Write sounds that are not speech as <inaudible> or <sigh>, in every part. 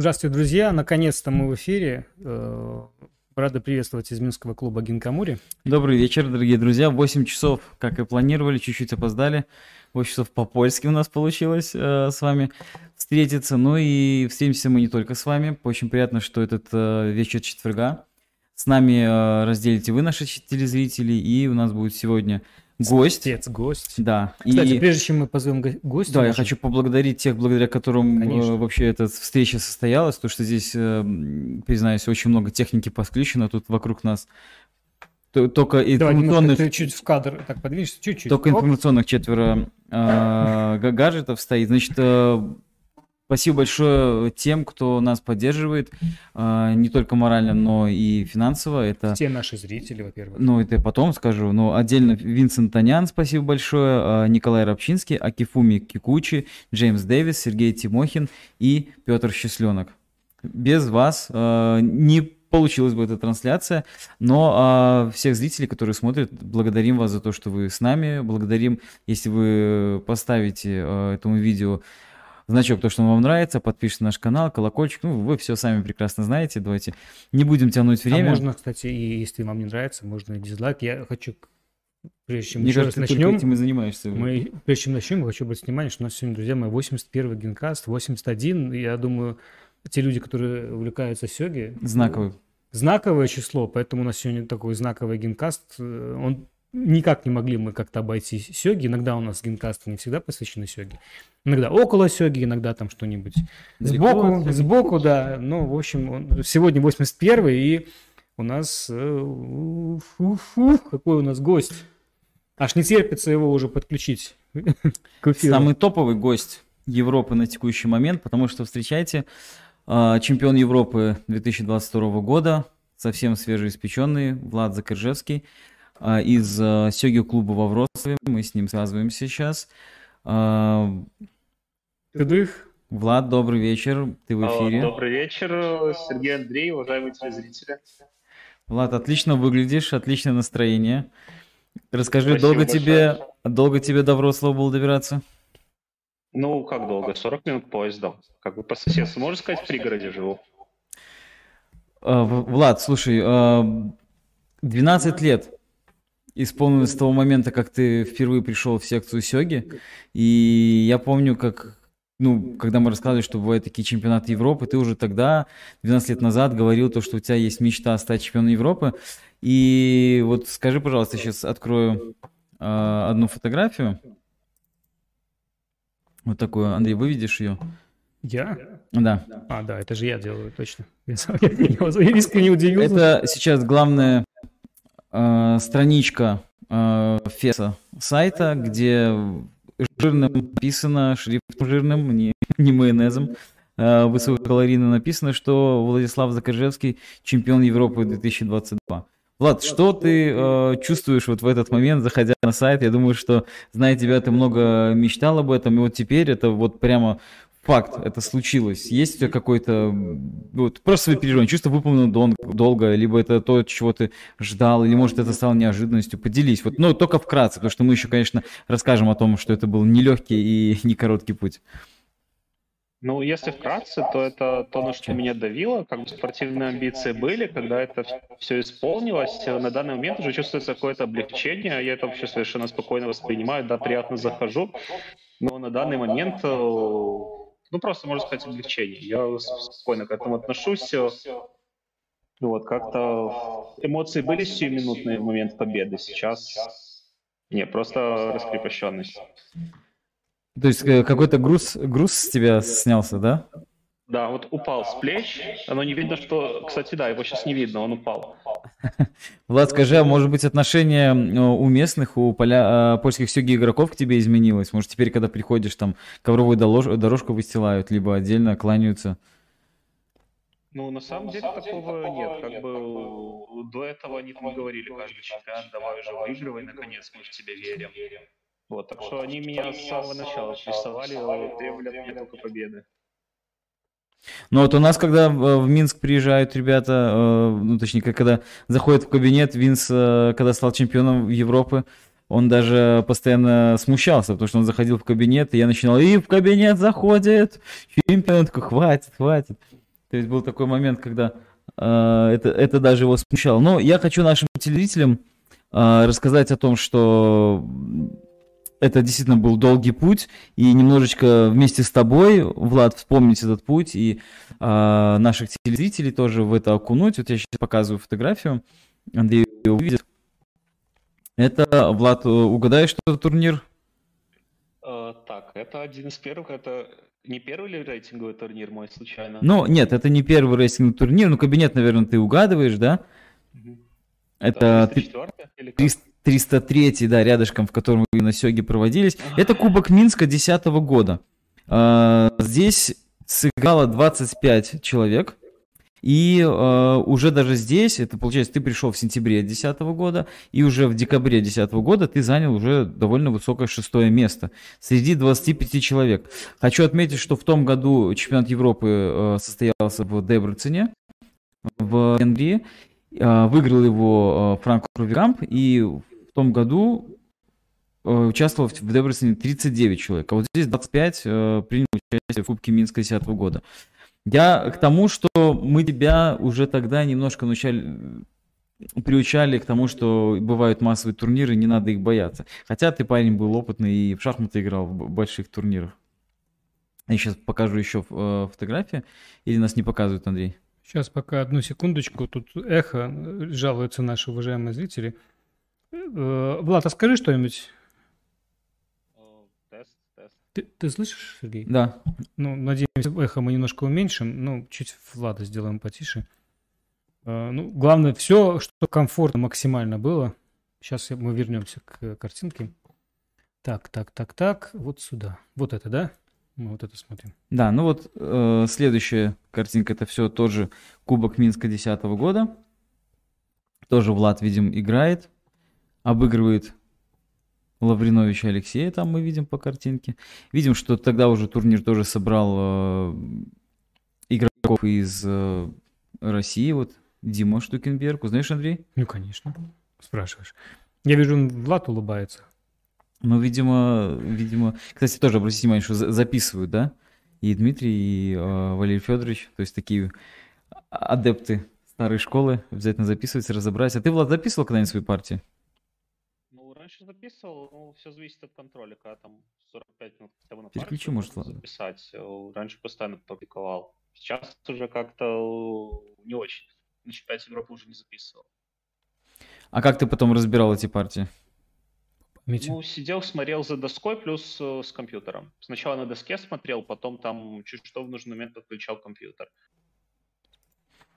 Здравствуйте, друзья. Наконец-то мы в эфире. Э, рады приветствовать из Минского клуба Гинкамури. Добрый вечер, дорогие друзья. 8 часов, как и планировали, чуть-чуть опоздали. 8 часов по-польски у нас получилось э, с вами встретиться. Ну и встретимся мы не только с вами. Очень приятно, что этот э, вечер четверга. С нами э, разделите вы, наши телезрители, и у нас будет сегодня гость. Отец, гость. Да. Кстати, и... прежде чем мы позовем гостя... Да, я хочу поблагодарить тех, благодаря которым э, вообще эта встреча состоялась, потому что здесь, э, признаюсь, очень много техники подключено тут вокруг нас. Только информационных... Давай, чуть в кадр так подвинешься, чуть-чуть. Только Оп. информационных четверо э, гаджетов стоит. Значит, э, Спасибо большое тем, кто нас поддерживает, э, не только морально, но и финансово. Это все наши зрители, во-первых. Ну, это я потом скажу. Но отдельно Винсент Танян, спасибо большое, э, Николай Рабчинский, Акифуми Кикучи, Джеймс Дэвис, Сергей Тимохин и Петр Счастленок. Без вас э, не получилась бы эта трансляция. Но э, всех зрителей, которые смотрят, благодарим вас за то, что вы с нами. Благодарим, если вы поставите э, этому видео значок, то, что вам нравится, подпишитесь на наш канал, колокольчик, ну, вы все сами прекрасно знаете, давайте не будем тянуть время. А можно, кстати, и если вам не нравится, можно дизлайк. Я хочу, прежде чем Мне еще кажется, раз начнем, этим и занимаешься. Мы, прежде чем начнем, я хочу обратить внимание, что у нас сегодня, друзья мои, 81 генкаст, 81, я думаю, те люди, которые увлекаются сёги... Знаковый. Знаковое число, поэтому у нас сегодня такой знаковый генкаст, э, он никак не могли мы как-то обойти сёги. Иногда у нас генкасты не всегда посвящены сёги. Иногда около сёги, иногда там что-нибудь сбоку, сбоку, да. Ну, в общем, сегодня 81 и у нас... Э, фу, фу, какой у нас гость. Аж не терпится его уже подключить Самый топовый гость Европы на текущий момент, потому что встречайте а, чемпион Европы 2022 года, совсем свежеиспеченный Влад Закржевский. А, из а, Сёги клуба во Вроцлаве. Мы с ним связываемся сейчас. А, Тыдых. Влад, добрый вечер. Ты в эфире. Добрый вечер, Сергей Андрей, уважаемые телезрители. Влад, отлично выглядишь, отличное настроение. Расскажи, Спасибо долго тебе, долго тебе до Вроцлава было добираться? Ну, как долго? 40 минут поездом. Как бы по соседству, можно сказать, в пригороде живу. Влад, слушай, 12 лет исполнилось с того момента, как ты впервые пришел в секцию Сёги. И я помню, как ну, когда мы рассказывали, что бывают такие чемпионаты Европы, ты уже тогда, 12 лет назад, говорил то, что у тебя есть мечта стать чемпионом Европы. И вот скажи, пожалуйста, сейчас открою э, одну фотографию. Вот такую. Андрей, выведешь ее? Я? Да. А, да, это же я делаю, точно. Я, я искренне удивился. Это сейчас главное э, страничка э, Феса сайта, где жирным написано, шрифтом жирным, не, не майонезом, э, высококалорийно написано, что Владислав Закаржевский чемпион Европы 2022. Влад, что ты э, чувствуешь вот в этот момент, заходя на сайт? Я думаю, что, зная тебя, ты много мечтал об этом, и вот теперь это вот прямо факт, это случилось? Есть у тебя какой-то вот, просто свои переживания, чувство выполнено дол- долго, либо это то, чего ты ждал, или может это стало неожиданностью? Поделись, вот, но только вкратце, потому что мы еще, конечно, расскажем о том, что это был нелегкий и <laughs> не короткий путь. Ну, если вкратце, то это то, на что меня давило. Как бы спортивные амбиции были, когда это все исполнилось, на данный момент уже чувствуется какое-то облегчение. Я это вообще совершенно спокойно воспринимаю, да, приятно захожу. Но на данный момент э, ну, просто, можно сказать, облегчение. Я спокойно к этому отношусь. Вот, как-то эмоции были сиюминутные в момент победы. Сейчас не, просто раскрепощенность. То есть э, какой-то груз, груз с тебя снялся, да? Да, вот упал с плеч. Оно не видно, что... Кстати, да, его сейчас не видно, он упал. <laughs> Влад, скажи, а может быть отношение у местных, у поля, а, польских сёги игроков к тебе изменилось? Может теперь, когда приходишь, там ковровую дорожку выстилают, либо отдельно кланяются? Ну, на самом деле такого нет. Как бы до этого они там говорили, каждый чемпионат, давай уже выигрывай, наконец, мы в тебя верим. Вот, так что они меня с самого начала прессовали, требовали от меня только победы. Ну вот у нас, когда в Минск приезжают ребята, э, ну точнее, когда заходят в кабинет, Винс, э, когда стал чемпионом Европы, он даже постоянно смущался, потому что он заходил в кабинет, и я начинал, и в кабинет заходит чемпион, такой, хватит, хватит. То есть был такой момент, когда э, это, это даже его смущало. Но я хочу нашим телезрителям рассказать о том, что это действительно был долгий путь, и немножечко вместе с тобой, Влад, вспомнить этот путь, и э, наших телезрителей тоже в это окунуть. Вот я сейчас показываю фотографию, Андрей увидит. Это, Влад, угадаешь, что это турнир? Uh, так, это один из первых, это не первый ли рейтинговый турнир мой случайно? Ну, нет, это не первый рейтинговый турнир, ну, кабинет, наверное, ты угадываешь, да? Угу. Это, это 300, 303, да, рядышком, в котором на Сёге проводились. Это Кубок Минска 2010 года. А, здесь сыграло 25 человек. И э, уже даже здесь, это получается, ты пришел в сентябре 2010 года, и уже в декабре 2010 года ты занял уже довольно высокое шестое место среди 25 человек. Хочу отметить, что в том году чемпионат Европы э, состоялся в Дебрецене, в Венгрии. Э, выиграл его э, Франко Рувикамп, и в том году э, участвовало в Дебрецене 39 человек, а вот здесь 25 э, приняли участие в Кубке Минска 2010 года. Я к тому, что мы тебя уже тогда немножко научали, приучали к тому, что бывают массовые турниры, не надо их бояться. Хотя ты парень был опытный и в шахматы играл в больших турнирах. Я сейчас покажу еще э, фотографии. Или нас не показывают, Андрей? Сейчас пока одну секундочку. Тут эхо, жалуются наши уважаемые зрители. Э, Влад, а скажи что-нибудь ты, ты слышишь, Сергей? Да. Ну, надеемся, эхо мы немножко уменьшим, ну, чуть Влада сделаем потише. Uh, ну, главное, все, что комфортно максимально было. Сейчас мы вернемся к картинке. Так, так, так, так, вот сюда. Вот это, да? Мы вот это смотрим. Да, ну вот э, следующая картинка, это все тоже Кубок Минска 2010 года. Тоже Влад, видим, играет, обыгрывает Лавриновича Алексея, там мы видим по картинке. Видим, что тогда уже турнир тоже собрал э, игроков из э, России. Вот Дима Штукенберг. Узнаешь, Андрей? Ну, конечно. Спрашиваешь. Я вижу, Влад улыбается. Ну, видимо, видимо... Кстати, тоже обратите внимание, что записывают, да? И Дмитрий, и э, Валерий Федорович, то есть такие адепты старой школы, обязательно записывать, разобрать. А ты, Влад, записывал когда-нибудь свои партии? Раньше записывал, ну, все зависит от контроля, когда там 45 минут хотя бы на Переключи, партию, может, записать. Э, раньше постоянно публиковал. Сейчас уже как-то не очень. На чемпионате Европы уже не записывал. А как ты потом разбирал эти партии? Митя. Ну, сидел, смотрел за доской плюс э, с компьютером. Сначала на доске смотрел, потом там чуть что в нужный момент подключал компьютер.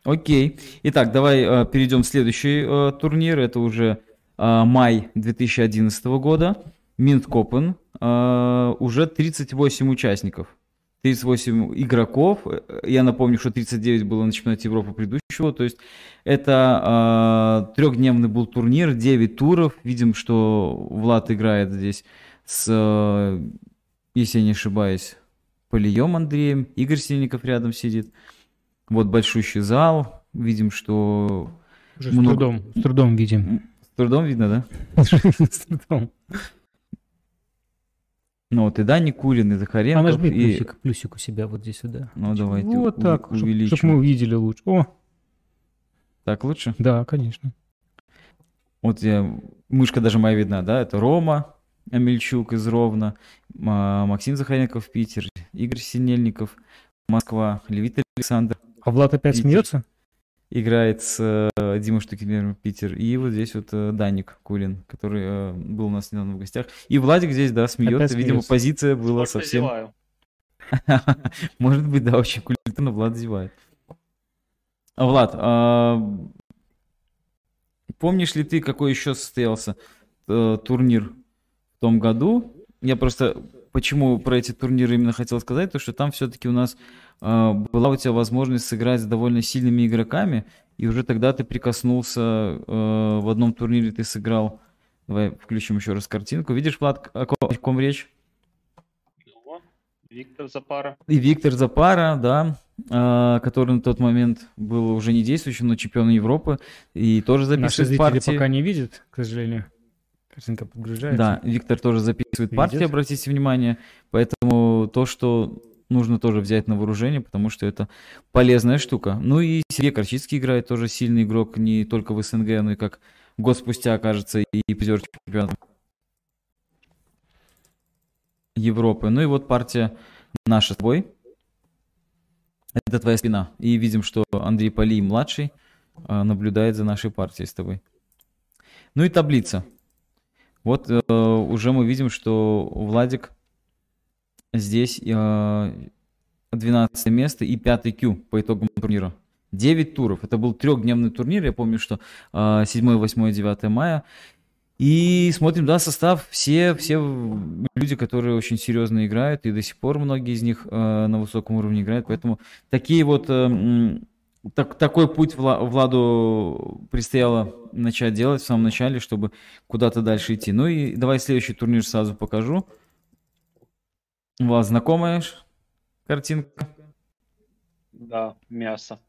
Окей. Итак, давай э, перейдем в следующий э, турнир. Это уже май 2011 года, Минткопен, а, уже 38 участников. 38 игроков. Я напомню, что 39 было на чемпионате Европы предыдущего. То есть это э, трехдневный был турнир, 9 туров. Видим, что Влад играет здесь с, э, если я не ошибаюсь, Полием Андреем. Игорь Сильников рядом сидит. Вот большущий зал. Видим, что... Уже много... с, трудом, с трудом видим. Трудом видно, да? <laughs> С трудом. Ну вот и Дани Курин, и Захаренко. А нажми и... плюсик, плюсик у себя вот здесь сюда. Ну давайте Вот так. Чтобы мы увидели лучше. О! Так лучше? Да, конечно. Вот я, мышка даже моя видна, да? Это Рома Амельчук из Ровно, Максим Захаренков, Питер, Игорь Синельников, Москва, Левит Александр. А Влад опять Питер. смеется? Играет с э, Димой Штукенбергом Питер. И вот здесь вот э, Даник Кулин, который э, был у нас недавно в гостях. И Владик здесь, да, смеется. Видимо, позиция была Сколько совсем... <laughs> Может быть, да, очень культурно Влад зевает. А, Влад, а... помнишь ли ты, какой еще состоялся э, турнир в том году? Я просто почему про эти турниры именно хотел сказать, то что там все-таки у нас была у тебя возможность сыграть с довольно сильными игроками, и уже тогда ты прикоснулся, э, в одном турнире ты сыграл, давай включим еще раз картинку. Видишь, Влад, о ком, о ком речь? Виктор Запара. И Виктор Запара, да, а, который на тот момент был уже не действующим, но чемпионом Европы, и тоже записывает Наши партии. пока не видят, к сожалению. Картинка подгружается. Да, Виктор тоже записывает Видит? партии, обратите внимание. Поэтому то, что нужно тоже взять на вооружение, потому что это полезная штука. Ну и Сергей Корчицкий играет тоже сильный игрок не только в СНГ, но и как год спустя, кажется, и призер чемпионата Европы. Ну и вот партия наша с тобой. Это твоя спина. И видим, что Андрей Полий младший а, наблюдает за нашей партией с тобой. Ну и таблица. Вот э, уже мы видим, что Владик здесь э, 12 место и 5 Q по итогам турнира. 9 туров. Это был трехдневный турнир. Я помню, что э, 7, 8, 9 мая. И смотрим, да, состав. Все, все люди, которые очень серьезно играют, и до сих пор многие из них э, на высоком уровне играют. Поэтому такие вот... Э, так, такой путь Владу предстояло начать делать в самом начале, чтобы куда-то дальше идти. Ну и давай следующий турнир сразу покажу. У вас знакомая картинка? Да, мясо.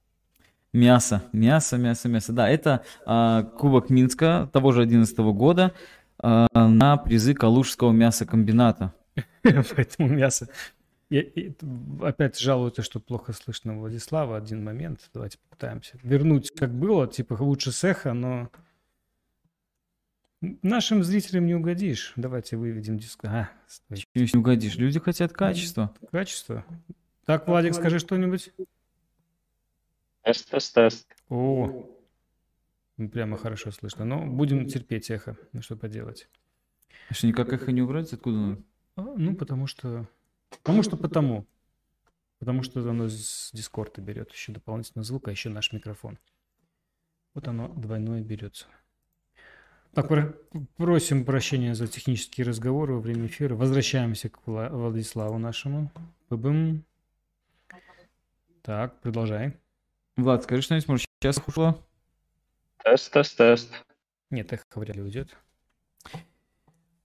Мясо, мясо, мясо, мясо. Да, это а, Кубок Минска того же 2011 года а, на призы Калужского мясокомбината. <laughs> Поэтому мясо я, и, опять жалуются, что плохо слышно Владислава. Один момент. Давайте попытаемся вернуть, как было. Типа лучше сеха, но нашим зрителям не угодишь. Давайте выведем диск. А, не угодишь. Люди хотят качества. Качество. Так, Владик, скажи что-нибудь. Тест, тест, тест. О, прямо хорошо слышно. Но будем терпеть эхо. Ну что поделать. А что, никак эхо не убрать? Откуда А, ну, потому что Потому что потому. Потому что оно с Дискорда берет еще дополнительно звук, а еще наш микрофон. Вот оно двойное берется. Так, просим прощения за технические разговоры во время эфира. Возвращаемся к Владиславу нашему. Бым. Так, продолжай. Влад, скажи что-нибудь, может, сейчас ушло? Тест, тест, тест. Нет, эхо вряд ли уйдет.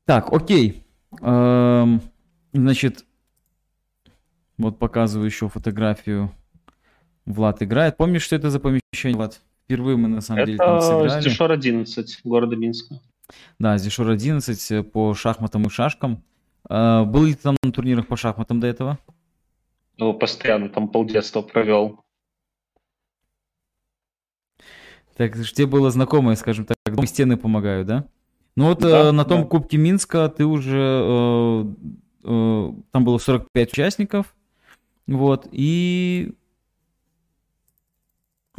Так, окей. Эм, значит, вот показываю еще фотографию. Влад играет. Помнишь, что это за помещение, Влад? Впервые мы на самом это деле там сыграли. Это Здешор 11 города Минска. Да, Здешор 11 э, по шахматам и шашкам. А, был ли ты там на турнирах по шахматам до этого? Ну, постоянно там полдетства провел. Так, тебе было знакомое, скажем так, дом стены помогают, да? Ну вот да, э, на том да. Кубке Минска ты уже... Э, э, там было 45 участников, вот, и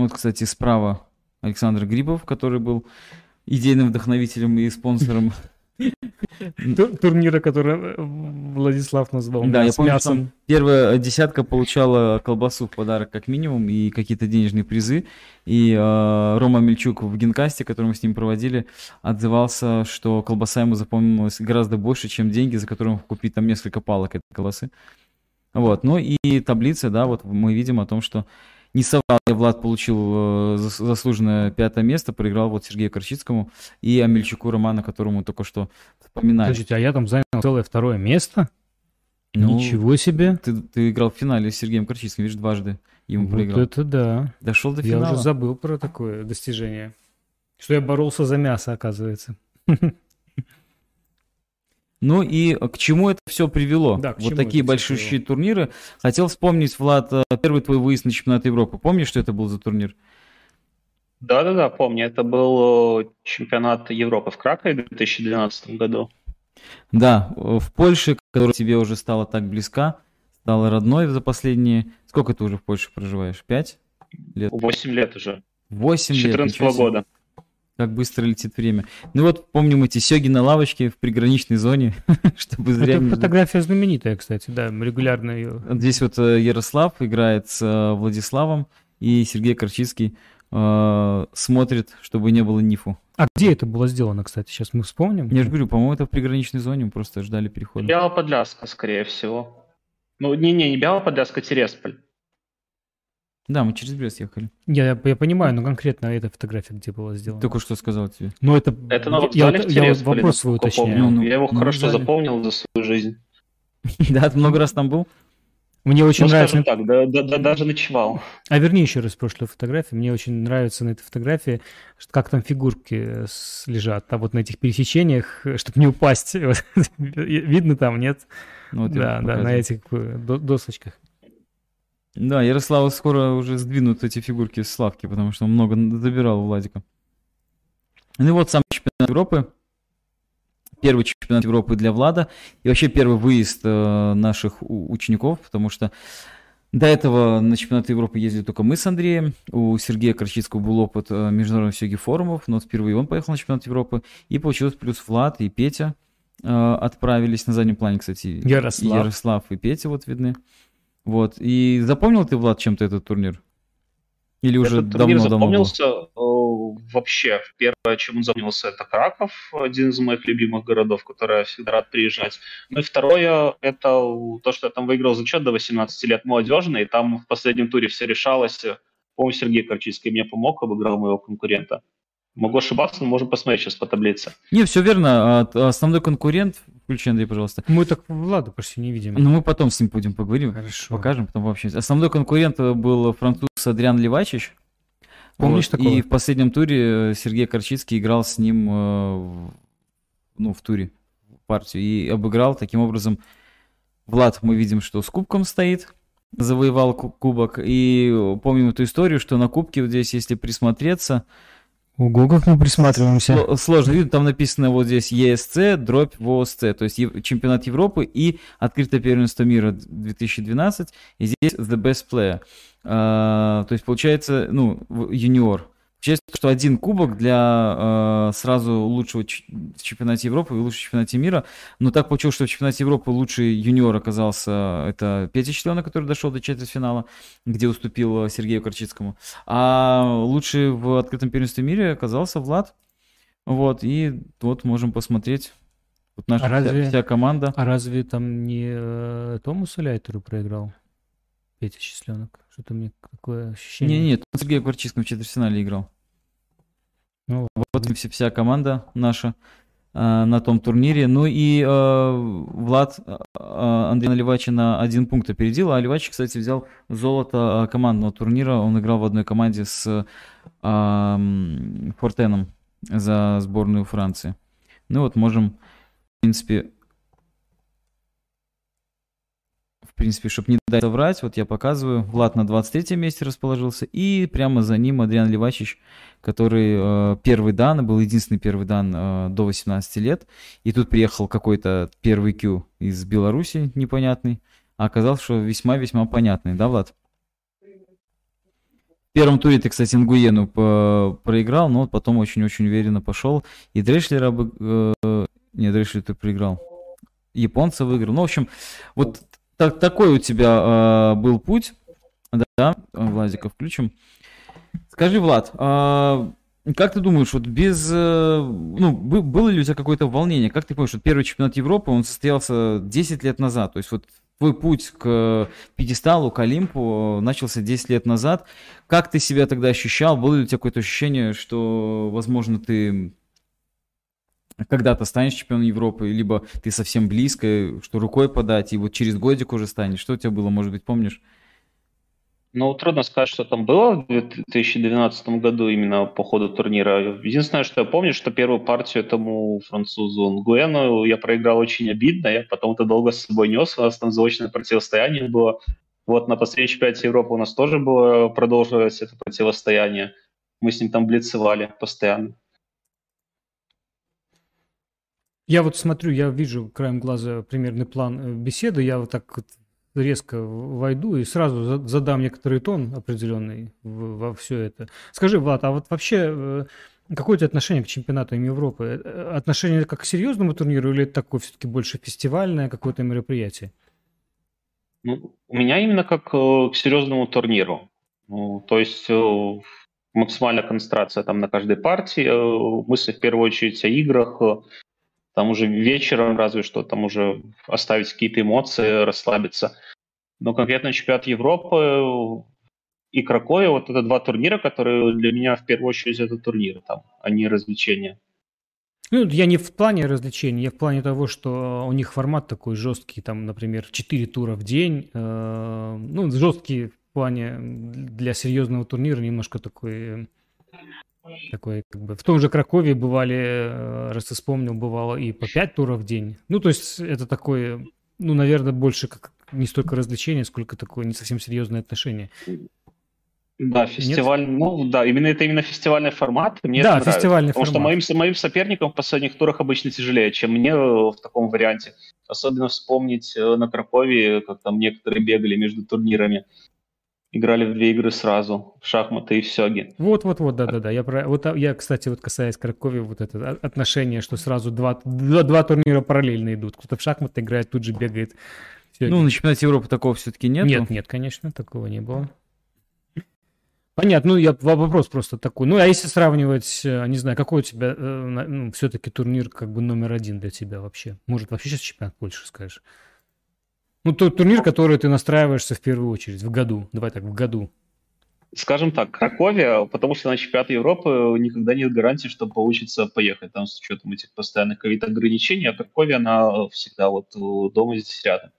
вот, кстати, справа Александр Грибов, который был идейным вдохновителем и спонсором <laughs> турнира, который Владислав назвал. Да, я помню, мясом. первая десятка получала колбасу в подарок как минимум и какие-то денежные призы. И э, Рома Мельчук в генкасте, который мы с ним проводили, отзывался, что колбаса ему запомнилась гораздо больше, чем деньги, за которые он купить там несколько палок этой колбасы. Вот, ну и таблица, да, вот мы видим о том, что не соврал, Влад получил э, заслуженное пятое место, проиграл вот Сергею Корчицкому и Амельчуку Романа, которому только что вспоминали. Подождите, а я там занял целое второе место? Ну, Ничего себе. Ты, ты играл в финале с Сергеем Корчицким, видишь, дважды ему вот проиграл. это да. Дошел до финала. Я уже забыл про такое достижение. Что я боролся за мясо, оказывается. <laughs> Ну и к чему это все привело? Да, вот такие большущие турниры. Хотел вспомнить, Влад, э, первый твой выезд на чемпионат Европы. Помнишь, что это был за турнир? Да-да-да, помню. Это был э, чемпионат Европы в Кракове в 2012 году. Да, э, в Польше, которая тебе уже стала так близка, стала родной за последние... Сколько ты уже в Польше проживаешь? Пять лет? Восемь лет уже. Восемь лет. 14 года. Как быстро летит время. Ну вот, помним эти сёги на лавочке в приграничной зоне, <laughs> чтобы зря... Это фотография знаменитая, кстати, да, регулярно ее... Здесь вот э, Ярослав играет с э, Владиславом, и Сергей Корчицкий э, смотрит, чтобы не было нифу. А где это было сделано, кстати? Сейчас мы вспомним. Я же говорю, по-моему, это в приграничной зоне, мы просто ждали перехода. Белоподляска, скорее всего. Ну, не-не, не Белоподляска, Тересполь. Да, мы через Брест ехали. Я, я, я понимаю, но конкретно эта фотография где была сделана? Только что сказал тебе. Ну это... Это на я, я, я вопрос свой уточняю. Ну, ну, я его ну, хорошо жаль. запомнил за свою жизнь. <laughs> Да, ты много раз там был? Мне очень ну, нравится... так, да, да, да, даже ночевал. А верни еще раз прошлую фотографию. Мне очень нравится на этой фотографии, как там фигурки лежат, а вот на этих пересечениях, чтобы не упасть. <laughs> <laughs> Видно там, нет? Ну, вот да, да, на этих э, досочках. Да, Ярослава скоро уже сдвинут эти фигурки с Славки, потому что он много забирал у Владика. Ну и вот сам чемпионат Европы. Первый чемпионат Европы для Влада. И вообще первый выезд э, наших учеников, потому что до этого на чемпионат Европы ездили только мы с Андреем. У Сергея Корчицкого был опыт э, международных сёги форумов, но впервые он поехал на чемпионат Европы. И получилось плюс Влад и Петя э, отправились на заднем плане, кстати. Ярослав. Ярослав и Петя вот видны. Вот. И запомнил ты, Влад, чем-то этот турнир? Или уже Этот давно турнир давно запомнился э, вообще. Первое, чем он запомнился, это Краков, один из моих любимых городов, который я всегда рад приезжать. Ну и второе, это то, что я там выиграл зачет до 18 лет молодежный, и там в последнем туре все решалось. По-моему, Сергей Корчинский мне помог, обыграл моего конкурента. Могу ошибаться, но можем посмотреть сейчас по таблице. Не, все верно. А, Основной конкурент, включи, Андрей, пожалуйста. Мы так Влада почти не видим. Ну, мы потом с ним будем поговорим. Хорошо. Покажем, потом вообще. Основной конкурент был француз Адриан Левачич. Помнишь Вот, такого? И в последнем туре Сергей Корчицкий играл с ним э, в- ну, в туре партию и обыграл. Таким образом, Влад, мы видим, что с кубком стоит, завоевал ку- кубок. И помним эту историю, что на кубке вот здесь, если присмотреться, Ого, как мы присматриваемся. Сло- Сложно видно, там написано вот здесь ЕСЦ, дробь ВОСЦ, то есть чемпионат Европы и открытое первенство мира 2012, и здесь The Best Player. А, то есть получается, ну, в-. Получается, что один кубок для а, сразу лучшего ч- в чемпионате Европы и лучшего в чемпионате мира. Но так получилось, что в чемпионате Европы лучший юниор оказался это Петя Четленок, который дошел до четвертьфинала, где уступил э, Сергею Корчицкому. А лучший в открытом первенстве мира оказался Влад. Вот, и вот можем посмотреть. Вот наша А вся- разве- вся, команда. А разве там не э, Томасу Ляйтеру проиграл? Петя Счастленок. Что-то мне такое ощущение. Не, нет, он Сергей Корчицким в четвертьфинале играл. Ну, Вот и вся, вся команда наша а, на том турнире. Ну и а, Влад а, Андрея Левача на один пункт опередил. А Левач, кстати, взял золото командного турнира. Он играл в одной команде с м, Фортеном за сборную Франции. Ну вот можем, в принципе, в принципе, чтобы не дать врать, вот я показываю. Влад на 23 месте расположился. И прямо за ним Адриан Левачич, который э, первый дан, был единственный первый дан э, до 18 лет. И тут приехал какой-то первый Q из Беларуси непонятный. А оказалось, что весьма-весьма понятный, да, Влад? В первом туре ты, кстати, Нгуену по- проиграл, но потом очень-очень уверенно пошел. И Дрешлера... обы- э, не, Дрешлер ты проиграл. Японца выиграл. Ну, в общем, вот так, такой у тебя э, был путь. Да, Владика включим. Скажи, Влад, а как ты думаешь, вот без, э, ну, бы- было ли у тебя какое-то волнение? Как ты понимаешь, вот первый чемпионат Европы, он состоялся 10 лет назад, то есть вот твой путь к пьедесталу, к Олимпу э, начался 10 лет назад. Как ты себя тогда ощущал? Было ли у тебя какое-то ощущение, что, возможно, ты когда-то станешь чемпионом Европы, либо ты совсем близко, что рукой подать, и вот через годик уже станешь? Что у тебя было, может быть, помнишь? Ну, трудно сказать, что там было в 2012 году именно по ходу турнира. Единственное, что я помню, что первую партию этому французу Нгуэну я проиграл очень обидно. Я потом это долго с собой нес. У нас там заочное противостояние было. Вот на последнем чемпионате Европы у нас тоже было, продолжилось это противостояние. Мы с ним там блицевали постоянно. Я вот смотрю, я вижу краем глаза примерный план э, беседы, я вот так вот резко войду и сразу за- задам некоторый тон определенный во все это. Скажи, Влад, а вот вообще э, какое у тебя отношение к чемпионатам Европы? Э, Отношение как к серьезному турниру или это такое все-таки больше фестивальное какое-то мероприятие? Ну, у меня именно как к серьезному турниру. Ну, то есть максимальная концентрация там на каждой партии. мысли в первую очередь о играх. Там уже вечером разве что, там уже оставить какие-то эмоции, расслабиться. Но конкретно чемпионат Европы э, и Кракове, вот это два турнира, которые для меня в первую очередь это турниры там, а не развлечения. Ну, я не в плане развлечений, я в плане того, что у них формат такой жесткий, там, например, 4 тура в день. э, ну, жесткий в плане для серьезного турнира, немножко такой, э, такой как бы... В том же Кракове бывали, э, раз ты вспомнил, бывало и по 5 туров в день. Ну, то есть это такое, ну, наверное, больше как не столько развлечение, сколько такое не совсем серьезное отношение. Да, фестиваль, Нет? ну да, именно это именно фестивальный формат. Мне да, это фестивальный потому формат. Потому что моим, моим соперникам в последних турах обычно тяжелее, чем мне в таком варианте. Особенно вспомнить э, на Кракове, как там некоторые бегали между турнирами. Играли в две игры сразу, в шахматы и в сёги. Вот, вот, вот, да, да, да. Я, про... вот, а, я, кстати, вот касаясь Кракови, вот это отношение, что сразу два, два, два турнира параллельно идут. Кто-то в шахматы играет, тут же бегает. Сёги. Ну, на чемпионате Европы такого все-таки нет. Нет, нет, конечно, такого не было. Понятно, ну я вопрос просто такой. Ну, а если сравнивать, э, не знаю, какой у тебя э, ну, все-таки турнир как бы номер один для тебя вообще? Может, вообще сейчас чемпионат Польши скажешь? Ну, тот турнир, который ты настраиваешься в первую очередь в году. Давай так, в году. Скажем так, Кракове, потому что на чемпионат Европы никогда нет гарантии, что получится поехать там с учетом этих постоянных ковид-ограничений, а Кракове, она всегда вот э, дома здесь рядом.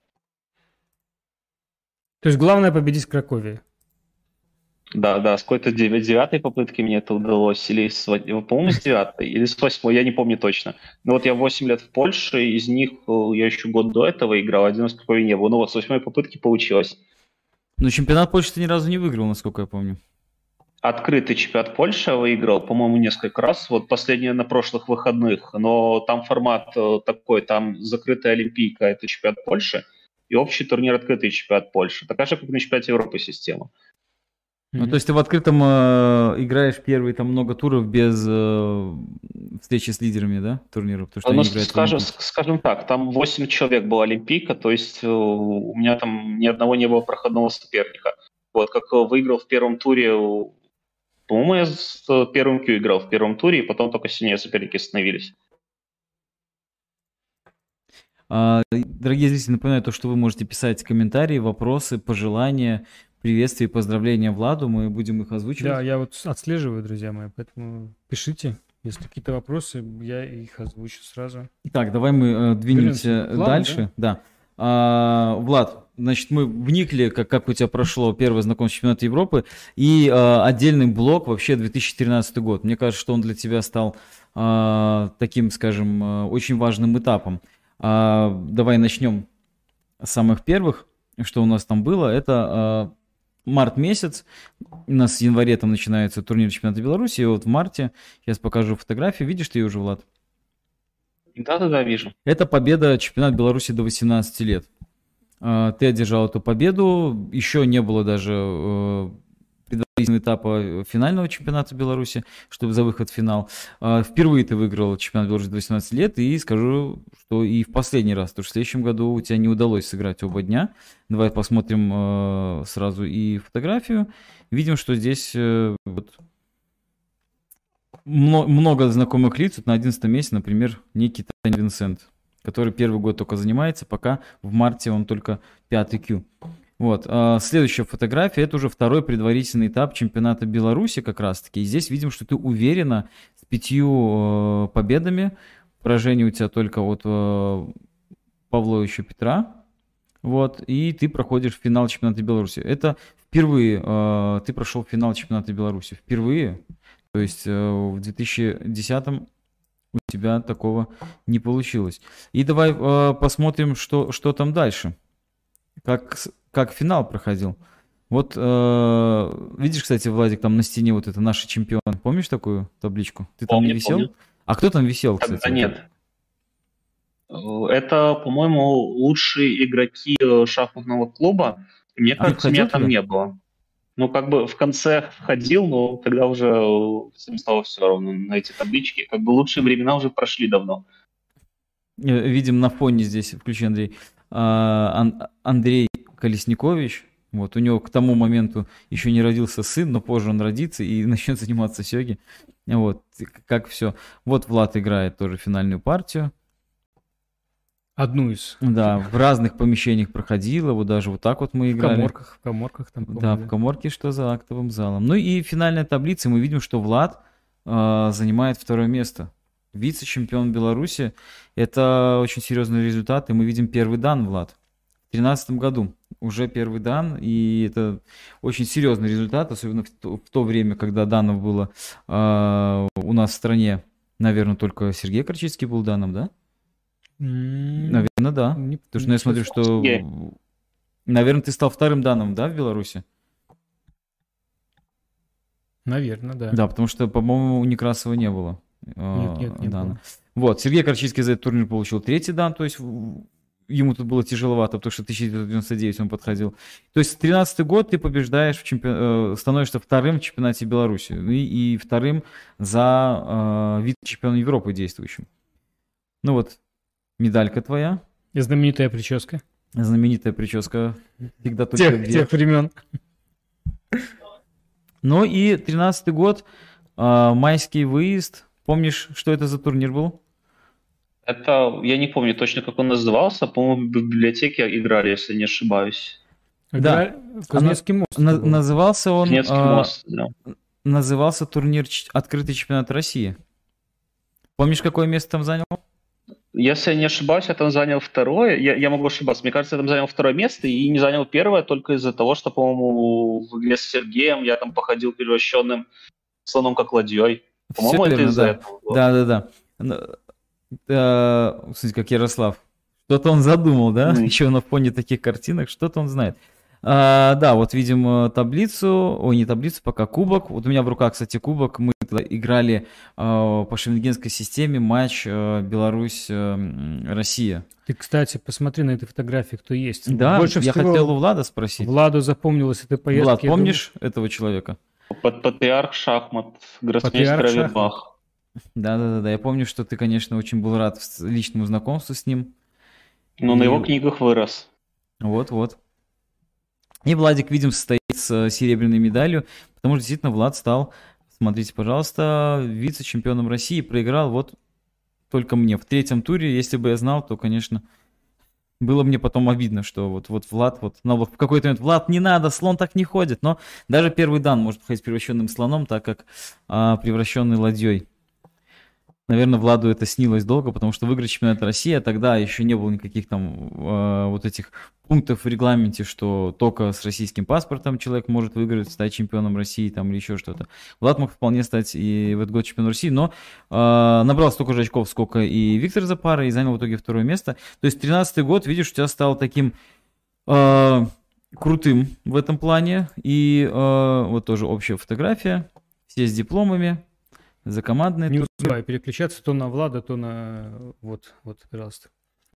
То есть главное победить Кракове? Да, да, с какой-то девятой попытки мне это удалось, или с, по-моему, с девятой, или с восьмой, я не помню точно. Но вот я 8 лет в Польше, из них э, я еще год до этого играл, один раз такой не было. Ну вот с восьмой попытки получилось. Но чемпионат Польши ты ни разу не выиграл, насколько я помню. Открытый чемпионат Польши выиграл, по-моему, несколько раз. Вот последнее на прошлых выходных. Но там формат э, такой, там закрытая Олимпийка, это чемпионат Польши, и общий турнир открытый чемпионат Польши. Такая же, как на чемпионате Европы система. Ну, то есть ты в открытом э, играешь первые там много туров без э, встречи с лидерами, да, турниров? Потому что ну, они скажем, скажем так, там 8 человек была Олимпийка, то есть э, у меня там ни одного не было проходного соперника. Вот, как э, выиграл в первом туре, по-моему, я с э, первым Q играл в первом туре, и потом только сильнее соперники становились. А, дорогие зрители, напоминаю то, что вы можете писать комментарии, вопросы, пожелания, приветствия и поздравления Владу, мы будем их озвучивать. Да, я вот отслеживаю, друзья мои, поэтому пишите. Если какие-то вопросы, я их озвучу сразу. Так, давай мы э, двинемся Влад, дальше. Да. да. А, Влад, значит, мы вникли, как, как у тебя прошло первое знакомство с чемпионатом Европы, и а, отдельный блок вообще 2013 год. Мне кажется, что он для тебя стал а, таким, скажем, а, очень важным этапом. А, давай начнем с самых первых, что у нас там было. Это а, март месяц, у нас в январе там начинается турнир чемпионата Беларуси, и вот в марте, сейчас покажу фотографию, видишь ты ее уже, Влад? Да-да-да, вижу. Это победа чемпионата Беларуси до 18 лет. А, ты одержал эту победу, еще не было даже э, предварительного этапа финального чемпионата Беларуси, чтобы за выход в финал. А, впервые ты выиграл чемпионат Беларуси до 18 лет, и скажу, что и в последний раз, потому что в следующем году у тебя не удалось сыграть оба дня. Давай посмотрим э, сразу и фотографию. Видим, что здесь э, вот, много знакомых лиц. Вот на 11 месте, например, некий Тань Винсент, который первый год только занимается, пока в марте он только пятый Q. Вот. А, следующая фотография, это уже второй предварительный этап чемпионата Беларуси как раз-таки. И здесь видим, что ты уверена с пятью э, победами. Поражение у тебя только от э, Павловича Петра. Вот. И ты проходишь финал чемпионата Беларуси. Это впервые э, ты прошел финал чемпионата Беларуси. Впервые. То есть в 2010 у тебя такого не получилось. И давай посмотрим, что, что там дальше. Как как финал проходил. Вот э, видишь, кстати, Владик, там на стене вот это наши чемпионы. Помнишь такую табличку? Ты помню, там не висел? Помню. А кто там висел, кстати? Тогда нет. Это, по-моему, лучшие игроки э, шахматного клуба. Мне а кажется, меня там не было. Ну, как бы в конце входил, но тогда уже всем стало все равно на эти таблички. Как бы лучшие времена уже прошли давно. Э, видим на фоне здесь, включи, Андрей. А, Андрей Колесникович. Вот, у него к тому моменту еще не родился сын, но позже он родится и <laughs> начнет заниматься сёги. Вот, как все. Вот Влад играет тоже финальную партию. Одну из. Да, в разных помещениях проходила, вот даже вот так вот мы играли. В коморках, в коморках там. Да, в коморке, что за актовым залом. Ну и финальная таблица, мы видим, что Влад э, занимает второе место. Вице-чемпион Беларуси. Это очень серьезный результат, и мы видим первый дан, Влад. 2013 году уже первый дан, и это очень серьезный результат, особенно в то, в то время, когда данов было э, у нас в стране, наверное, только Сергей Корчицкий был данным, да? Наверное, да. Не, Потому что ну, я смотрю, что... Наверное, ты стал вторым данным, да, в Беларуси? Наверное, да. Да, потому что, по-моему, у Некрасова не было. Нет, нет, не дана. было. Вот, Сергей Корчинский за этот турнир получил третий дан, то есть ему тут было тяжеловато, потому что 1999 он подходил. То есть 13 год ты побеждаешь, в чемпион- э, становишься вторым в чемпионате Беларуси ну и, и вторым за э, вице-чемпиона Европы действующим. Ну вот, медалька твоя, И знаменитая прическа. знаменитая прическа, всегда только Тех, вверх. тех времен. Ну и 13 год, э, майский выезд. Помнишь, что это за турнир был? Это, я не помню точно, как он назывался, по-моему, в библиотеке играли, если не ошибаюсь. Да. Кузнецкий мост. На- назывался он... Кузнецкий мост, да. назывался турнир ч- «Открытый чемпионат России». Помнишь, какое место там занял? Если я не ошибаюсь, я там занял второе. Я, я могу ошибаться. Мне кажется, я там занял второе место и не занял первое только из-за того, что, по-моему, в игре с Сергеем я там походил превращенным слоном как ладьей. По-моему, Всё это верно, из-за да. этого. Да, да, да. Э, Смотрите, как Ярослав. Что-то он задумал, да? Мгм. Еще на фоне таких картинок, что-то он знает. А, да, вот видим э, таблицу, ой, не таблицу, пока кубок. Вот у меня в руках, кстати, кубок. Мы играли э, по шенгенской системе матч э, Беларусь-Россия. Ты, кстати, посмотри на этой фотографии, кто есть. Да, Больше я всего хотел у Влада спросить. Владу запомнилась эта поездка. Влад, я думаю, помнишь этого человека? Пат- Патриарх шахмат, гроссмейстер. Авербах. Да, да, да, да. Я помню, что ты, конечно, очень был рад личному знакомству с ним. Но на И- его книгах вырос. Вот, вот. И Владик, видим, состоит с э, серебряной медалью, потому что действительно Влад стал, смотрите, пожалуйста, вице-чемпионом России, проиграл вот только мне. В третьем туре, если бы я знал, то, конечно, было мне потом обидно, что вот, вот Влад, вот, но вот в какой-то момент, Влад, не надо, слон так не ходит, но даже первый дан может ходить превращенным слоном, так как а, превращенный ладьей. Наверное, Владу это снилось долго, потому что выиграть чемпионат России, а тогда еще не было никаких там э, вот этих пунктов в регламенте, что только с российским паспортом человек может выиграть, стать чемпионом России там или еще что-то. Влад мог вполне стать и в этот год чемпионом России, но э, набрал столько же очков, сколько и Виктор Запара, и занял в итоге второе место. То есть 13 год, видишь, у тебя стал таким э, крутым в этом плане. И э, вот тоже общая фотография, все с дипломами, за командные Не успевай переключаться то на Влада, то на... Вот, вот, пожалуйста.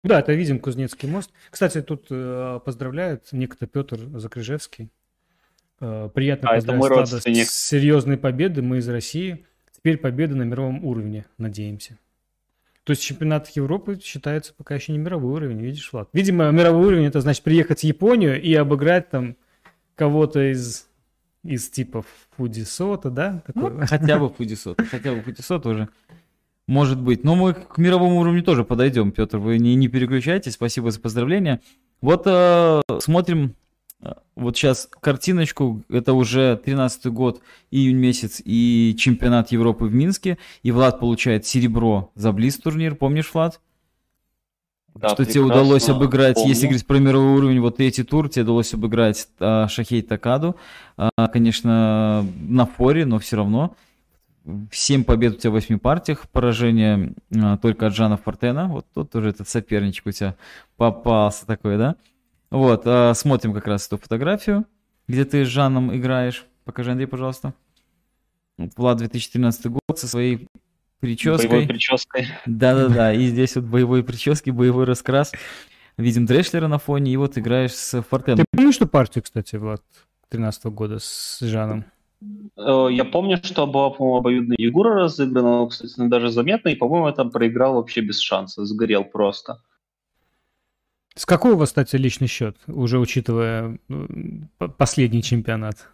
Да, это видим Кузнецкий мост. Кстати, тут э, поздравляет некто Петр Закрыжевский. Э, приятно А, это поздравить мой Влада родственник. с серьезной победы. Мы из России. Теперь победа на мировом уровне, надеемся. То есть чемпионат Европы считается пока еще не мировой уровень, видишь, Влад? Видимо, мировой уровень это значит приехать в Японию и обыграть там кого-то из, из типа Фудисота, да? Ну, Такое. хотя бы Фудисот. Хотя бы Фудисот уже может быть. Но мы к мировому уровню тоже подойдем, Петр. Вы не, не переключайтесь. Спасибо за поздравления. Вот э, смотрим э, вот сейчас картиночку. Это уже 13 год, июнь месяц и чемпионат Европы в Минске. И Влад получает серебро за Близ турнир. Помнишь, Влад? Да, что тебе прекрасно удалось обыграть, помню. если говорить про мировой уровень, вот третий тур, тебе удалось обыграть а, Шахей Такаду, А, конечно, на форе, но все равно. Семь побед у тебя в восьми партиях, поражение а, только от Жана Фортена, вот тут тоже этот соперничек у тебя попался такой, да? Вот, а, смотрим как раз эту фотографию, где ты с Жаном играешь. Покажи, Андрей, пожалуйста. Влад 2013 год со своей прической. Боевой прической. Да-да-да, и <laughs> здесь вот боевой прически, боевой раскрас. Видим Дрешлера на фоне, и вот играешь с Фортеном. Ты помнишь ту партию, кстати, Влад, 13 года с Жаном? Э, Я помню, что была, по-моему, обоюдная Егора разыграна, но, кстати, даже заметно, и, по-моему, я там проиграл вообще без шанса, сгорел просто. С какой у вас, кстати, личный счет, уже учитывая э, последний чемпионат?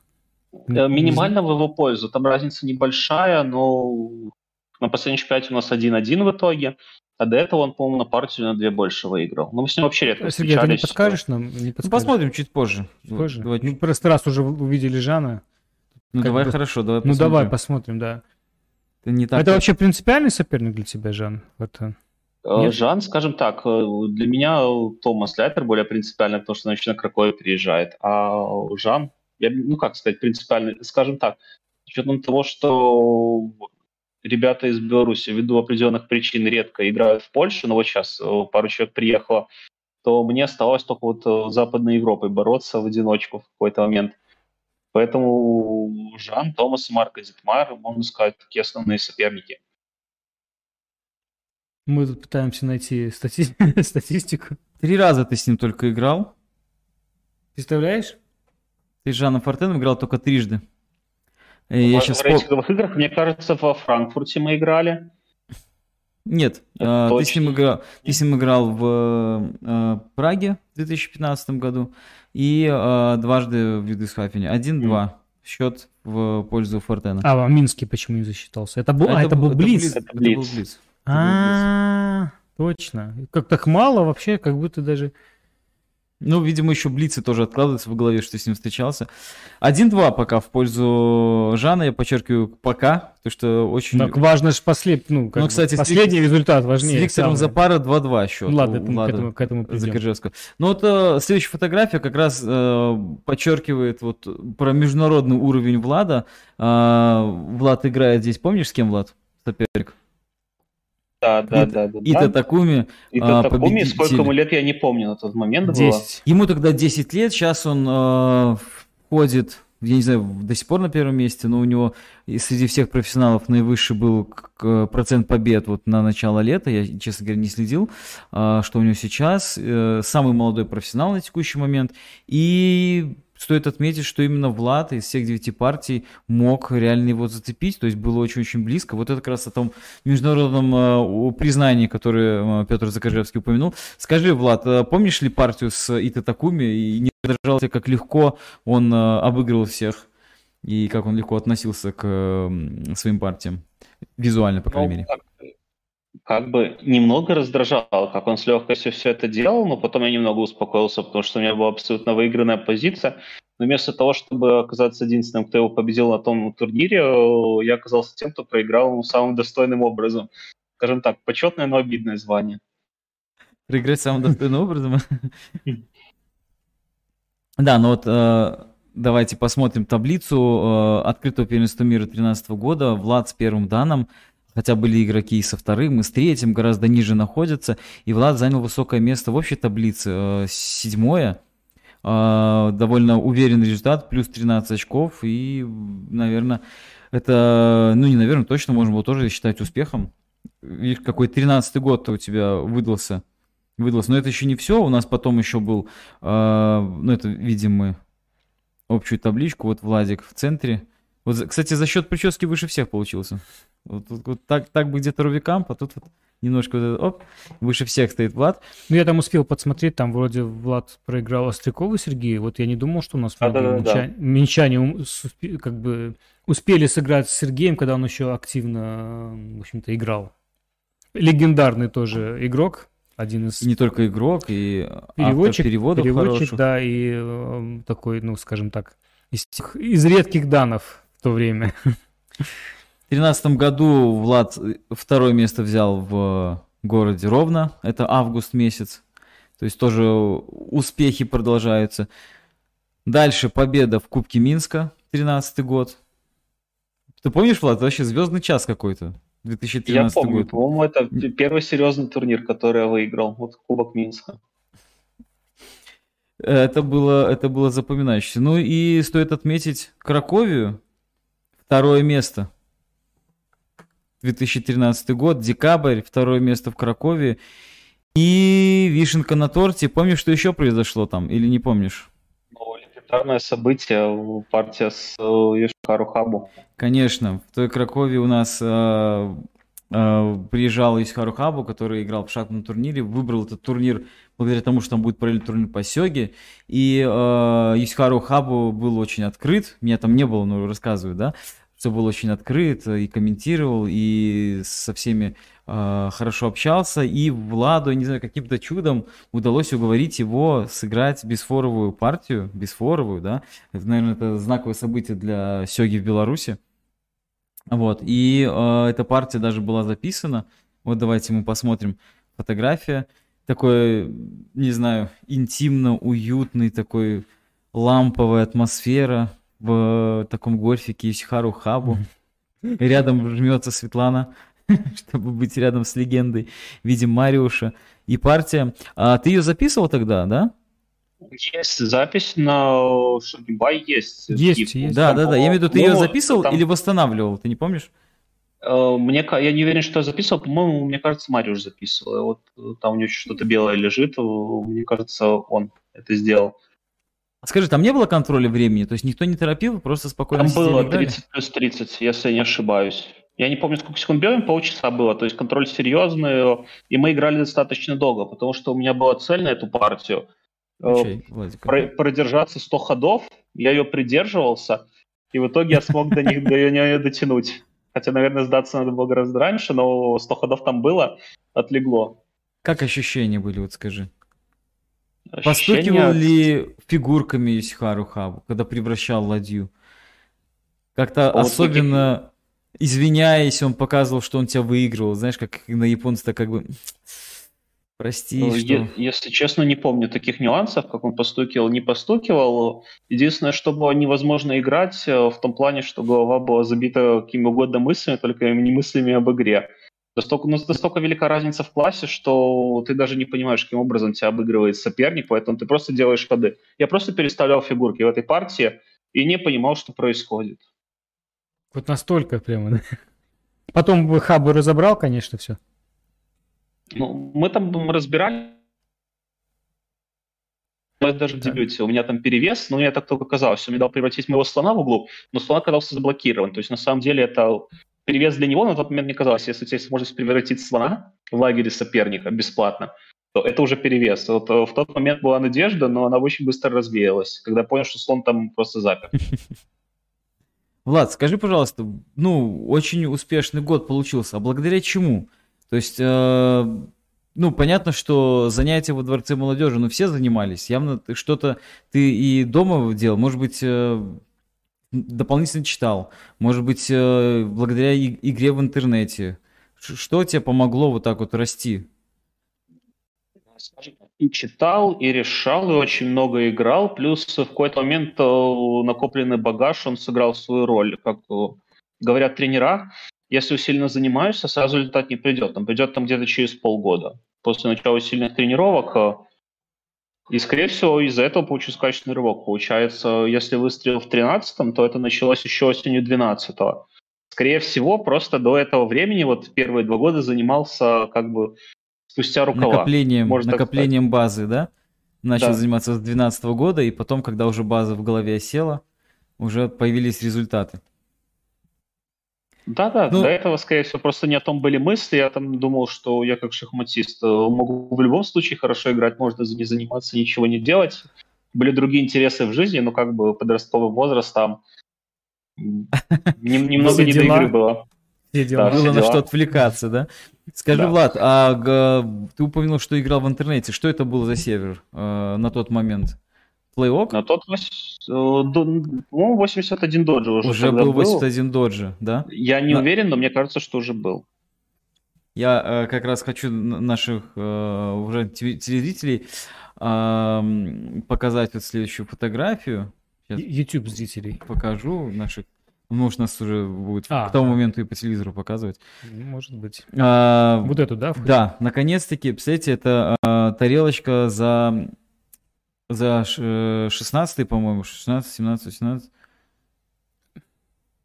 Э, Минимально в его пользу, там разница небольшая, но на последнем чемпионате у нас 1-1 в итоге, а до этого он, по-моему, на партию на две больше выиграл. Но мы с ним вообще редко Сергей, ты не встречались. подскажешь нам? Не Ну, подскажешь? посмотрим чуть позже. Позже? Давай, Ну, просто раз уже увидели Жана. ну, как давай бы- хорошо, давай Ну, давай посмотрим. посмотрим, да. Это не так. Это вообще принципиальный соперник для тебя, Жан? Вот, э, Нет? Жан, скажем так, э, для меня Томас Лятер более принципиальный, потому что он еще на Кракове приезжает. А Жан, я, ну как сказать, принципиальный, скажем так, с учетом того, что ребята из Беларуси ввиду определенных причин редко играют в Польше, но вот сейчас э, пару человек приехало то мне оставалось только вот с Западной Европой бороться в одиночку в какой-то момент. Поэтому Жан, Томас и Марко Зитмар, можно сказать, такие основные соперники. Мы тут пытаемся найти стати... <laughs> статистику. Три раза ты с ним только играл. Представляешь? Ты с Жаном Фортеном играл только трижды. В, я сейчас в рейтинговых играх, мне кажется, во Франкфурте мы играли. Нет, э, ты, с ним играл, ты с ним играл в э, Праге в 2015 году и э, дважды в Людвигсхафене. 1-2 mm. счет в пользу Фортена. А в Минске почему не засчитался? Это был, это, а, это был Блиц. Это, это был Блиц. А, точно. Как так мало вообще, как будто даже... Ну, видимо, еще блицы тоже откладываются в голове, что с ним встречался. 1-2 пока в пользу Жана, я подчеркиваю, пока, потому что очень... Так важно же послед... ну, ну, кстати, последний результат важнее. С Виктором Запара 2-2 счет. Ну, ладно, это, Влада, к этому, к этому придем. Ну вот э, следующая фотография как раз э, подчеркивает вот про международный уровень Влада. Э, Влад играет здесь, помнишь, с кем Влад соперник? Да, да, да, да. И Татакуми. И Татакуми, сколько ему лет, я не помню на тот момент 10. было. Ему тогда 10 лет, сейчас он э, входит, я не знаю, до сих пор на первом месте, но у него среди всех профессионалов наивысший был процент побед вот на начало лета. Я, честно говоря, не следил, э, что у него сейчас. Э, самый молодой профессионал на текущий момент. И Стоит отметить, что именно Влад из всех девяти партий мог реально его зацепить, то есть было очень-очень близко. Вот это как раз о том международном э, признании, которое э, Петр Закажевский упомянул. Скажи, Влад, э, помнишь ли партию с Ита Такуми и не тебя, как легко он обыгрывал всех и как он легко относился к своим партиям? Визуально, по крайней ну, мере как бы немного раздражал, как он с легкостью все это делал, но потом я немного успокоился, потому что у меня была абсолютно выигранная позиция. Но вместо того, чтобы оказаться единственным, кто его победил на том турнире, я оказался тем, кто проиграл ему самым достойным образом. Скажем так, почетное, но обидное звание. Проиграть самым достойным образом? Да, ну вот э, давайте посмотрим таблицу э, открытого первенства мира 2013 года. Влад с первым данным – Хотя были игроки и со вторым, и с третьим, гораздо ниже находятся. И Влад занял высокое место в общей таблице, э, седьмое. Э, довольно уверенный результат, плюс 13 очков. И, наверное, это, ну не наверное, точно можно было тоже считать успехом. Видишь, какой 13-й год у тебя выдался. выдался. Но это еще не все. У нас потом еще был, э, ну это видим мы, общую табличку. Вот Владик в центре. Вот, кстати, за счет прически выше всех получился. Вот, вот, вот так, так бы где-то Рувикамп, а тут вот немножко вот, оп, выше всех стоит Влад. Ну, я там успел подсмотреть, там вроде Влад проиграл Острякову Сергею. Вот я не думал, что у нас а, да, да, минчане, да. минчане как бы успели сыграть с Сергеем, когда он еще активно, в общем-то, играл. Легендарный тоже игрок, один из... И не только игрок, и переводчик, переводов переводчик, хороших. да, и э, такой, ну, скажем так, из, из редких данов в то время. 2013 году Влад второе место взял в городе Ровно. Это август месяц. То есть тоже успехи продолжаются. Дальше победа в Кубке Минска, 13 год. Ты помнишь, Влад, вообще звездный час какой-то? 2013 я помню, год. По-моему, это первый серьезный турнир, который я выиграл. Вот Кубок Минска. Это было, это было запоминающееся. Ну и стоит отметить Краковию. Второе место. 2013 год, декабрь, второе место в Кракове. И вишенка на торте. Помнишь, что еще произошло там или не помнишь? Ну, легендарное событие, партия с э, Хабу. Конечно, в той Кракове у нас э, приезжал Исхару Хабу, который играл в шахматном турнире, выбрал этот турнир благодаря тому, что там будет параллельный турнир по Сёге. И э, Исхару Хабу был очень открыт, меня там не было, но рассказываю, да, все был очень открыт и комментировал, и со всеми э, хорошо общался. И Владу, не знаю, каким-то чудом удалось уговорить его сыграть бесфоровую партию, бесфоровую, да. Это, наверное, это знаковое событие для Сёги в Беларуси. Вот, и э, эта партия даже была записана. Вот давайте мы посмотрим фотография. Такой, не знаю, интимно, уютный, такой ламповая атмосфера, в таком гольфике Исхару Хабу. Рядом жмется Светлана. <laughs> чтобы быть рядом с легендой в виде Мариуша и партия. А ты ее записывал тогда, да? Есть запись на Шагибай, есть. Есть, есть. Да, да, да. Я имею в виду, ты Ну, ее записывал там- или восстанавливал, ты не помнишь? Э, Мне, я не уверен, что я записывал. По-моему, мне кажется, Мариуш записывал. Вот э, там у него что-то белое лежит. э, Мне кажется, он это сделал. А Скажи, там не было контроля времени? То есть никто не торопил, просто спокойно Там было играли? 30 плюс 30, если я не ошибаюсь. Я не помню, сколько секунд бьем, полчаса было. То есть контроль серьезный. И мы играли достаточно долго, потому что у меня была цель на эту партию. Э, Владик. про- продержаться 100 ходов. Я ее придерживался. И в итоге я смог до них до нее дотянуть. Хотя, наверное, сдаться надо было гораздо раньше, но 100 ходов там было, отлегло. Как ощущения были, вот скажи? Ощущение- Постукивал ли фигурками Исихару Хабу, когда превращал ладью? Как-то Вот особенно извиняясь, он показывал, что он тебя выигрывал. Знаешь, как на японца как бы прости, Ну, что... е- Если честно, не помню таких нюансов, как он постукивал, не постукивал. Единственное, что было невозможно играть э, в том плане, что голова была забита какими угодно мыслями, только не мыслями об игре. Настолько, ну, настолько велика разница в классе, что ты даже не понимаешь, каким образом тебя обыгрывает соперник, поэтому ты просто делаешь ходы. Я просто переставлял фигурки в этой партии и не понимал, что происходит. Вот настолько прямо. да. Потом бы хабы разобрал, конечно, все. Ну, мы там разбирали даже в дебюте. У меня там перевес, но мне так только казалось. Он мне дал превратить моего слона в углу, но слон оказался заблокирован. То есть на самом деле это перевес для него, но на тот момент мне казалось, если у тебя есть возможность превратить слона в лагере соперника бесплатно, то это уже перевес. Вот э, в тот момент была надежда, но она очень быстро развеялась, когда понял, что слон там просто запер. <laughs> Влад, скажи, пожалуйста, ну, очень успешный год получился, а благодаря чему? То есть, э, ну, понятно, что занятия во Дворце молодежи, ну, все занимались, явно что-то ты и дома делал, может быть, э, дополнительно читал, может быть, э, благодаря и- игре в интернете. Ш- Что тебе помогло вот так вот расти? и читал, и решал, и очень много играл. Плюс в какой-то момент э, накопленный багаж, он сыграл свою роль. Как э, говорят тренера, если усиленно занимаешься, сразу результат не придет. Он придет там где-то через полгода. После начала сильных тренировок. э, И, скорее всего, из-за этого получился качественный рывок. Получается, если выстрелил в 13-м, то это началось еще осенью 12-го. Скорее всего, просто до этого времени, вот первые два года занимался как бы спустя рукава. Накоплением, можно накоплением базы, да? Начал Да. заниматься с 2012 года, и потом, когда уже база в голове осела, уже появились результаты. Да, да, Ну- до этого, скорее всего, просто не о том были мысли. Я там думал, что я как шахматист э, могу в любом случае хорошо играть, можно не заниматься, ничего не делать. Были другие интересы в жизни, но как бы подростковый возраст там <laughs> немного не до игры было. Все дела. Да, Было все на дела. что отвлекаться, да? Скажи, Да. Влад, а ты упомянул, что играл в интернете. Что это был за сервер э, на тот момент? Playok? На тот, э, по-моему, 81 доджи уже, Уже был 81 доджи, да? Я не На- уверен, но мне кажется, что уже был. Я э, как раз хочу наших э, уже те- телезрителей ам, показать вот следующую фотографию. Сейчас YouTube зрителей. покажу наших. Может, нас уже будет А. к тому моменту и по телевизору показывать. Ну, Может быть. А, Вот эту, да? в- Да, наконец-таки, представляете, это а, тарелочка за, за ш- 16 по-моему, 16, 17, 18.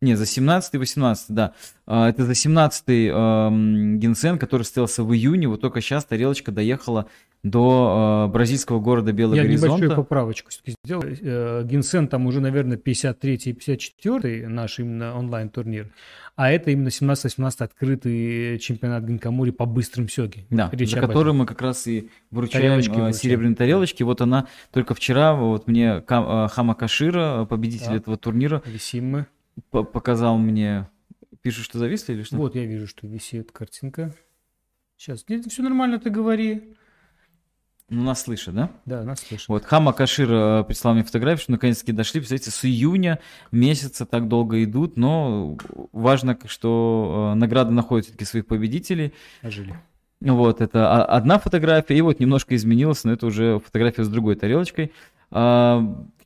Не, за 17 18 да. А, Это за 17 ам, Гинсен, который состоялся в июне. Вот только сейчас тарелочка доехала до а, бразильского города Белый Я Горизонт. небольшую поправочку все-таки сделал. Э, Гинсен там уже, наверное, 53 и 54 наш именно онлайн-турнир, а это именно 17-18 открытый чемпионат Гинкамури по быстрым сёге. Да, Речь за которую мы как раз и вручаем Тарелочки а, вручаем. серебряные тарелочки. Вот она только вчера, вот мне а, Хама Кашира, победитель Да. этого турнира, Висим мы. по- показал мне. Пишут, что зависли или что? Вот я вижу, что висит картинка. Сейчас, все нормально, ты говори. Ну, нас слышат, да? Да, нас слышно. Вот, Хама Кашира э, прислал мне фотографию, что наконец-таки дошли. Представляете, с июня месяца так долго идут, но важно, что э, награды находят все-таки своих победителей. Ожили. Вот, это одна фотография, и вот немножко изменилось, но это уже фотография с другой тарелочкой.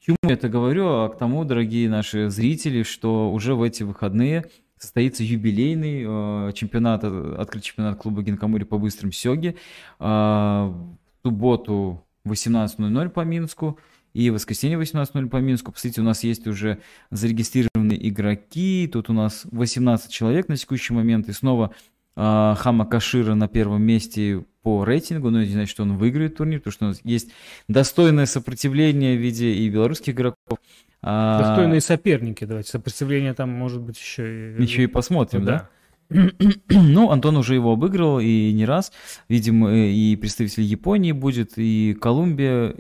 Чему я это говорю? А к тому, дорогие наши зрители, что уже в эти выходные состоится юбилейный э, чемпионат, открытый чемпионат клуба Гинкамури по быстрым сёге. В субботу 18.00 по Минску и в воскресенье 18.00 по Минску. Посмотрите, у нас есть уже зарегистрированные игроки. Тут у нас 18 человек на текущий момент. И снова э, Хама Кашира на первом месте по рейтингу. Но это не значит, что он выиграет турнир, потому что у нас есть достойное сопротивление в виде и белорусских игроков. А, достойные соперники, давайте. Сопротивление там может быть еще и... Еще и посмотрим, да? да? <clears throat> Ну, Антон уже его обыграл и не раз. Видимо, и представитель Японии будет, и Колумбия,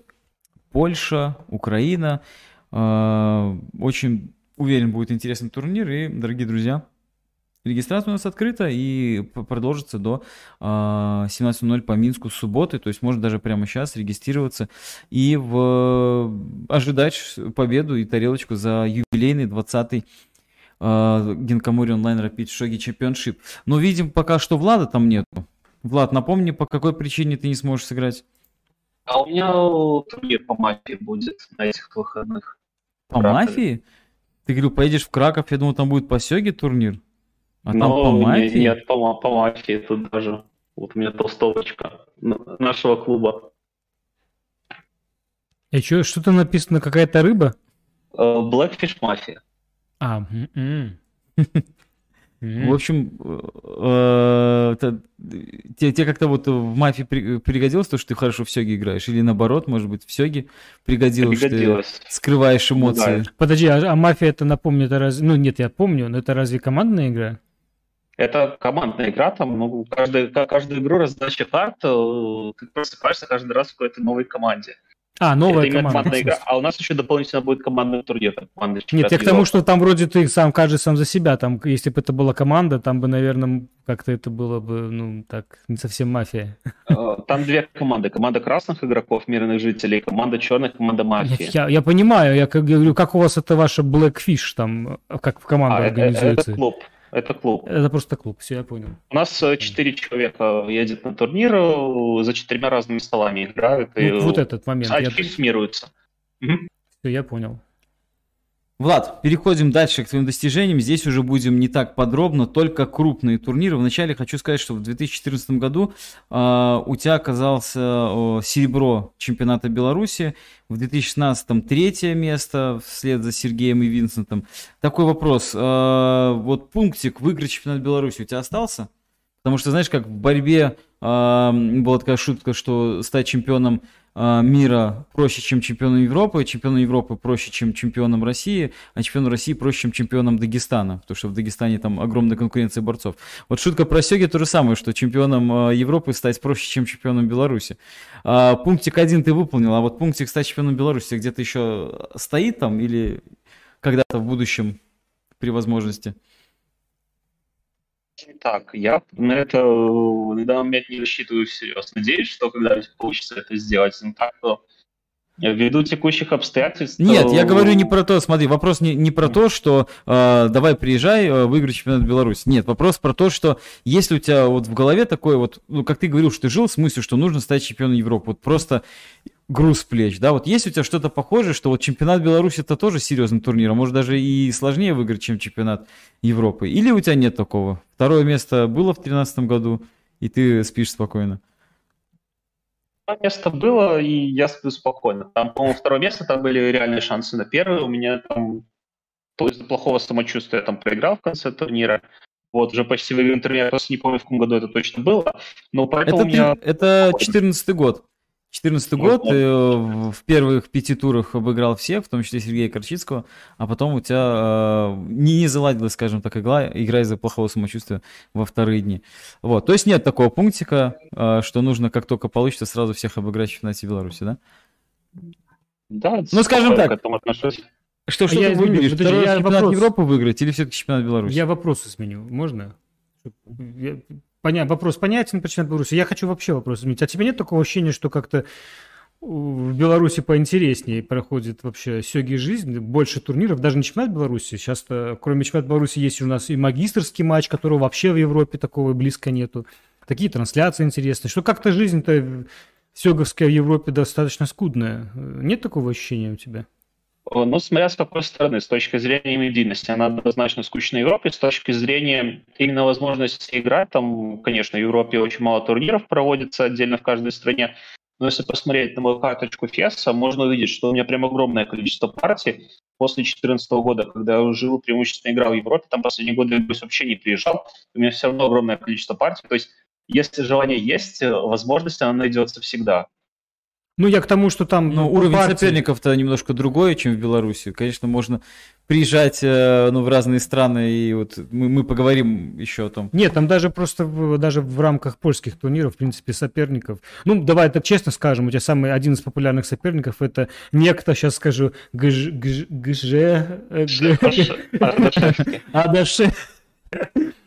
Польша, Украина. А, очень уверен, будет интересный турнир. И, дорогие друзья, регистрация у нас открыта и продолжится до 17.00 а, по Минску с субботы. То есть можно даже прямо сейчас регистрироваться и в... ожидать победу и тарелочку за юбилейный 20-й Uh, Генкамури онлайн Rapid Шоги Чемпионшип. Но видим пока что Влада там нету. Влад, напомни, по какой причине ты не сможешь сыграть? А у меня турнир по мафии будет на этих выходных. По мафии? Ты говорил, поедешь в Краков, я думал, там будет по Сёге турнир. А там по мафии? Нет, по, по мафии тут даже. Вот у меня толстовочка нашего клуба. И что, что-то написано, какая-то рыба? Uh, Blackfish Mafia. А, м-м. В общем, э, тебе, как-то вот в мафии пригодилось то, что ты хорошо в Сёге играешь? Или наоборот, может быть, в Сёге пригодилось, что ты скрываешь эмоции? Подожди, а, а мафия это, напомню, это разве... Ну, нет, я помню, но это разве командная игра? Это командная игра, там, ну, каждую, каждую игру раздача карт, э, ты просыпаешься каждый раз в какой-то новой команде. А, новая это команда. командная игра. А у нас еще дополнительно будет командный турнир. Командный Нет, я к тому, что там вроде ты сам каждый сам за себя. Там, если бы это была команда, там бы, наверное, как-то это было бы, ну, так, не совсем мафия. Э, там две команды. Команда красных игроков, мирных жителей, команда черных, команда мафии. Я, я понимаю, я как говорю, как у вас это ваша Blackfish там, как в команду а, организуется? Это клуб. Это клуб. Это просто клуб, все, я понял. У нас э, четыре человека едет на турнир, э, за четырьмя разными столами играют. Ну, и вот этот момент. Очки я... суммируются. Угу. Все, я понял. Влад, переходим дальше к твоим достижениям. Здесь уже будем не так подробно, только крупные турниры. Вначале хочу сказать, что в 2014 году э, у тебя оказался э, серебро чемпионата Беларуси, в 2016 третье место вслед за Сергеем и Винсентом. Такой вопрос. Э, вот пунктик выиграть чемпионат Беларуси у тебя остался? Потому что, знаешь, как в борьбе э, была такая шутка, что стать чемпионом мира проще, чем чемпионом Европы, чемпионом Европы проще, чем чемпионом России, а чемпионом России проще, чем чемпионом Дагестана, потому что в Дагестане там огромная конкуренция борцов. Вот шутка про Сёги то же самое, что чемпионом а, Европы стать проще, чем чемпионом Беларуси. А, пунктик один ты выполнил, а вот пунктик стать чемпионом Беларуси где-то еще стоит там или когда-то в будущем при возможности? Так, я на это на данный момент не рассчитываю всерьез. Надеюсь, что когда-нибудь получится это сделать. Но так, то Ввиду текущих обстоятельств... Нет, я говорю не про то, смотри, вопрос не, не про то, что э, давай приезжай, э, выиграй чемпионат Беларуси. Нет, вопрос про то, что если у тебя вот в голове такой вот, ну, как ты говорил, что ты жил в смысле, что нужно стать чемпионом Европы, вот просто груз плеч, да, вот есть у тебя что-то похожее, что вот чемпионат Беларуси это тоже серьезный турнир, а может даже и сложнее выиграть, чем чемпионат Европы, или у тебя нет такого? Второе место было в 2013 году, и ты спишь спокойно? место было, и я сплю спокойно. Там, по-моему, второе место, там были реальные шансы на первое. У меня там, то есть плохого самочувствия, я там проиграл в конце турнира. Вот, уже почти выиграл турнир, я просто не помню, в каком году это точно было. Но поэтому это, меня... это 14 год. 2014 год, ты э, в первых пяти турах обыграл всех, в том числе Сергея Корчицкого, а потом у тебя э, не, не заладилась, скажем так, игра, игра из-за плохого самочувствия во вторые дни. Вот, то есть нет такого пунктика, э, что нужно, как только получится, сразу всех обыграть в чемпионате Беларуси, да? Да, ну скажем так. К этому отношусь. Что, что а ты выберешь? Второй я чемпионат вопрос... Европы выиграть или все-таки чемпионат Беларуси? Я вопрос изменю, можно? Я Поня... Вопрос понятен, почему Беларуси. Я хочу вообще вопрос изменить. А тебе нет такого ощущения, что как-то в Беларуси поинтереснее проходит вообще сёги жизнь, больше турниров, даже не чемпионат Беларуси. Сейчас, кроме чемпионата Беларуси, есть у нас и магистрский матч, которого вообще в Европе такого близко нету. Такие трансляции интересные. Что как-то жизнь-то сёговская в Европе достаточно скудная. Нет такого ощущения у тебя? Ну, смотря с какой стороны. С точки зрения медийности она однозначно скучна Европе. С точки зрения именно возможности играть, там, конечно, в Европе очень мало турниров проводится отдельно в каждой стране. Но если посмотреть на мою карточку Феса, можно увидеть, что у меня прям огромное количество партий после 2014 года, когда я жил, преимущественно играл в Европе, там последние годы я вообще не приезжал, у меня все равно огромное количество партий. То есть если желание есть, возможность она найдется всегда. Ну, я к тому, что там... Ну, уровень партии... соперников-то немножко другой, чем в Беларуси. Конечно, можно приезжать э, ну, в разные страны, и вот мы, мы поговорим еще о том. Нет, там даже просто в, даже в рамках польских турниров, в принципе, соперников. Ну, давай так честно скажем, у тебя самый один из популярных соперников это некто, сейчас скажу, ГЖ... ГЖ... Адаше.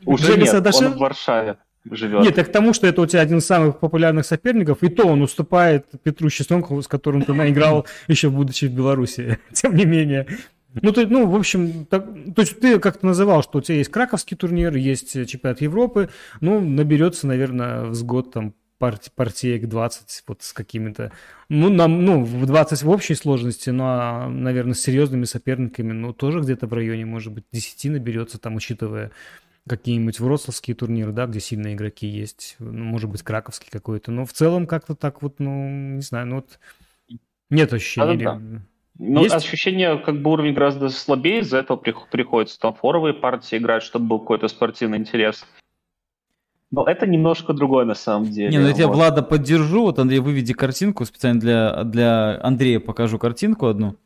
Уже нет, он в Варшаве живет. Нет, так к тому, что это у тебя один из самых популярных соперников, и то он уступает Петру Чеснонкову, с которым ты наиграл еще будучи в Беларуси, <laughs> тем не менее. Ну, ты, ну, в общем, так, то есть ты как-то называл, что у тебя есть краковский турнир, есть чемпионат Европы, ну, наберется, наверное, с год там парти, партиек 20 вот с какими-то, ну, нам, ну, в 20 в общей сложности, ну, а, наверное, с серьезными соперниками, ну, тоже где-то в районе, может быть, 10 наберется, там, учитывая какие-нибудь вроцлавские турниры, да, где сильные игроки есть, ну, может быть, краковский какой-то, но в целом как-то так вот, ну, не знаю, ну вот нет ощущения. Да, да, да. Ну, есть? ощущение, как бы уровень гораздо слабее, из-за этого приходится там форовые партии играть, чтобы был какой-то спортивный интерес. Но это немножко другое на самом деле. Не, ну я тебя, Влада, поддержу. Вот, Андрей, выведи картинку. Специально для, для Андрея покажу картинку одну.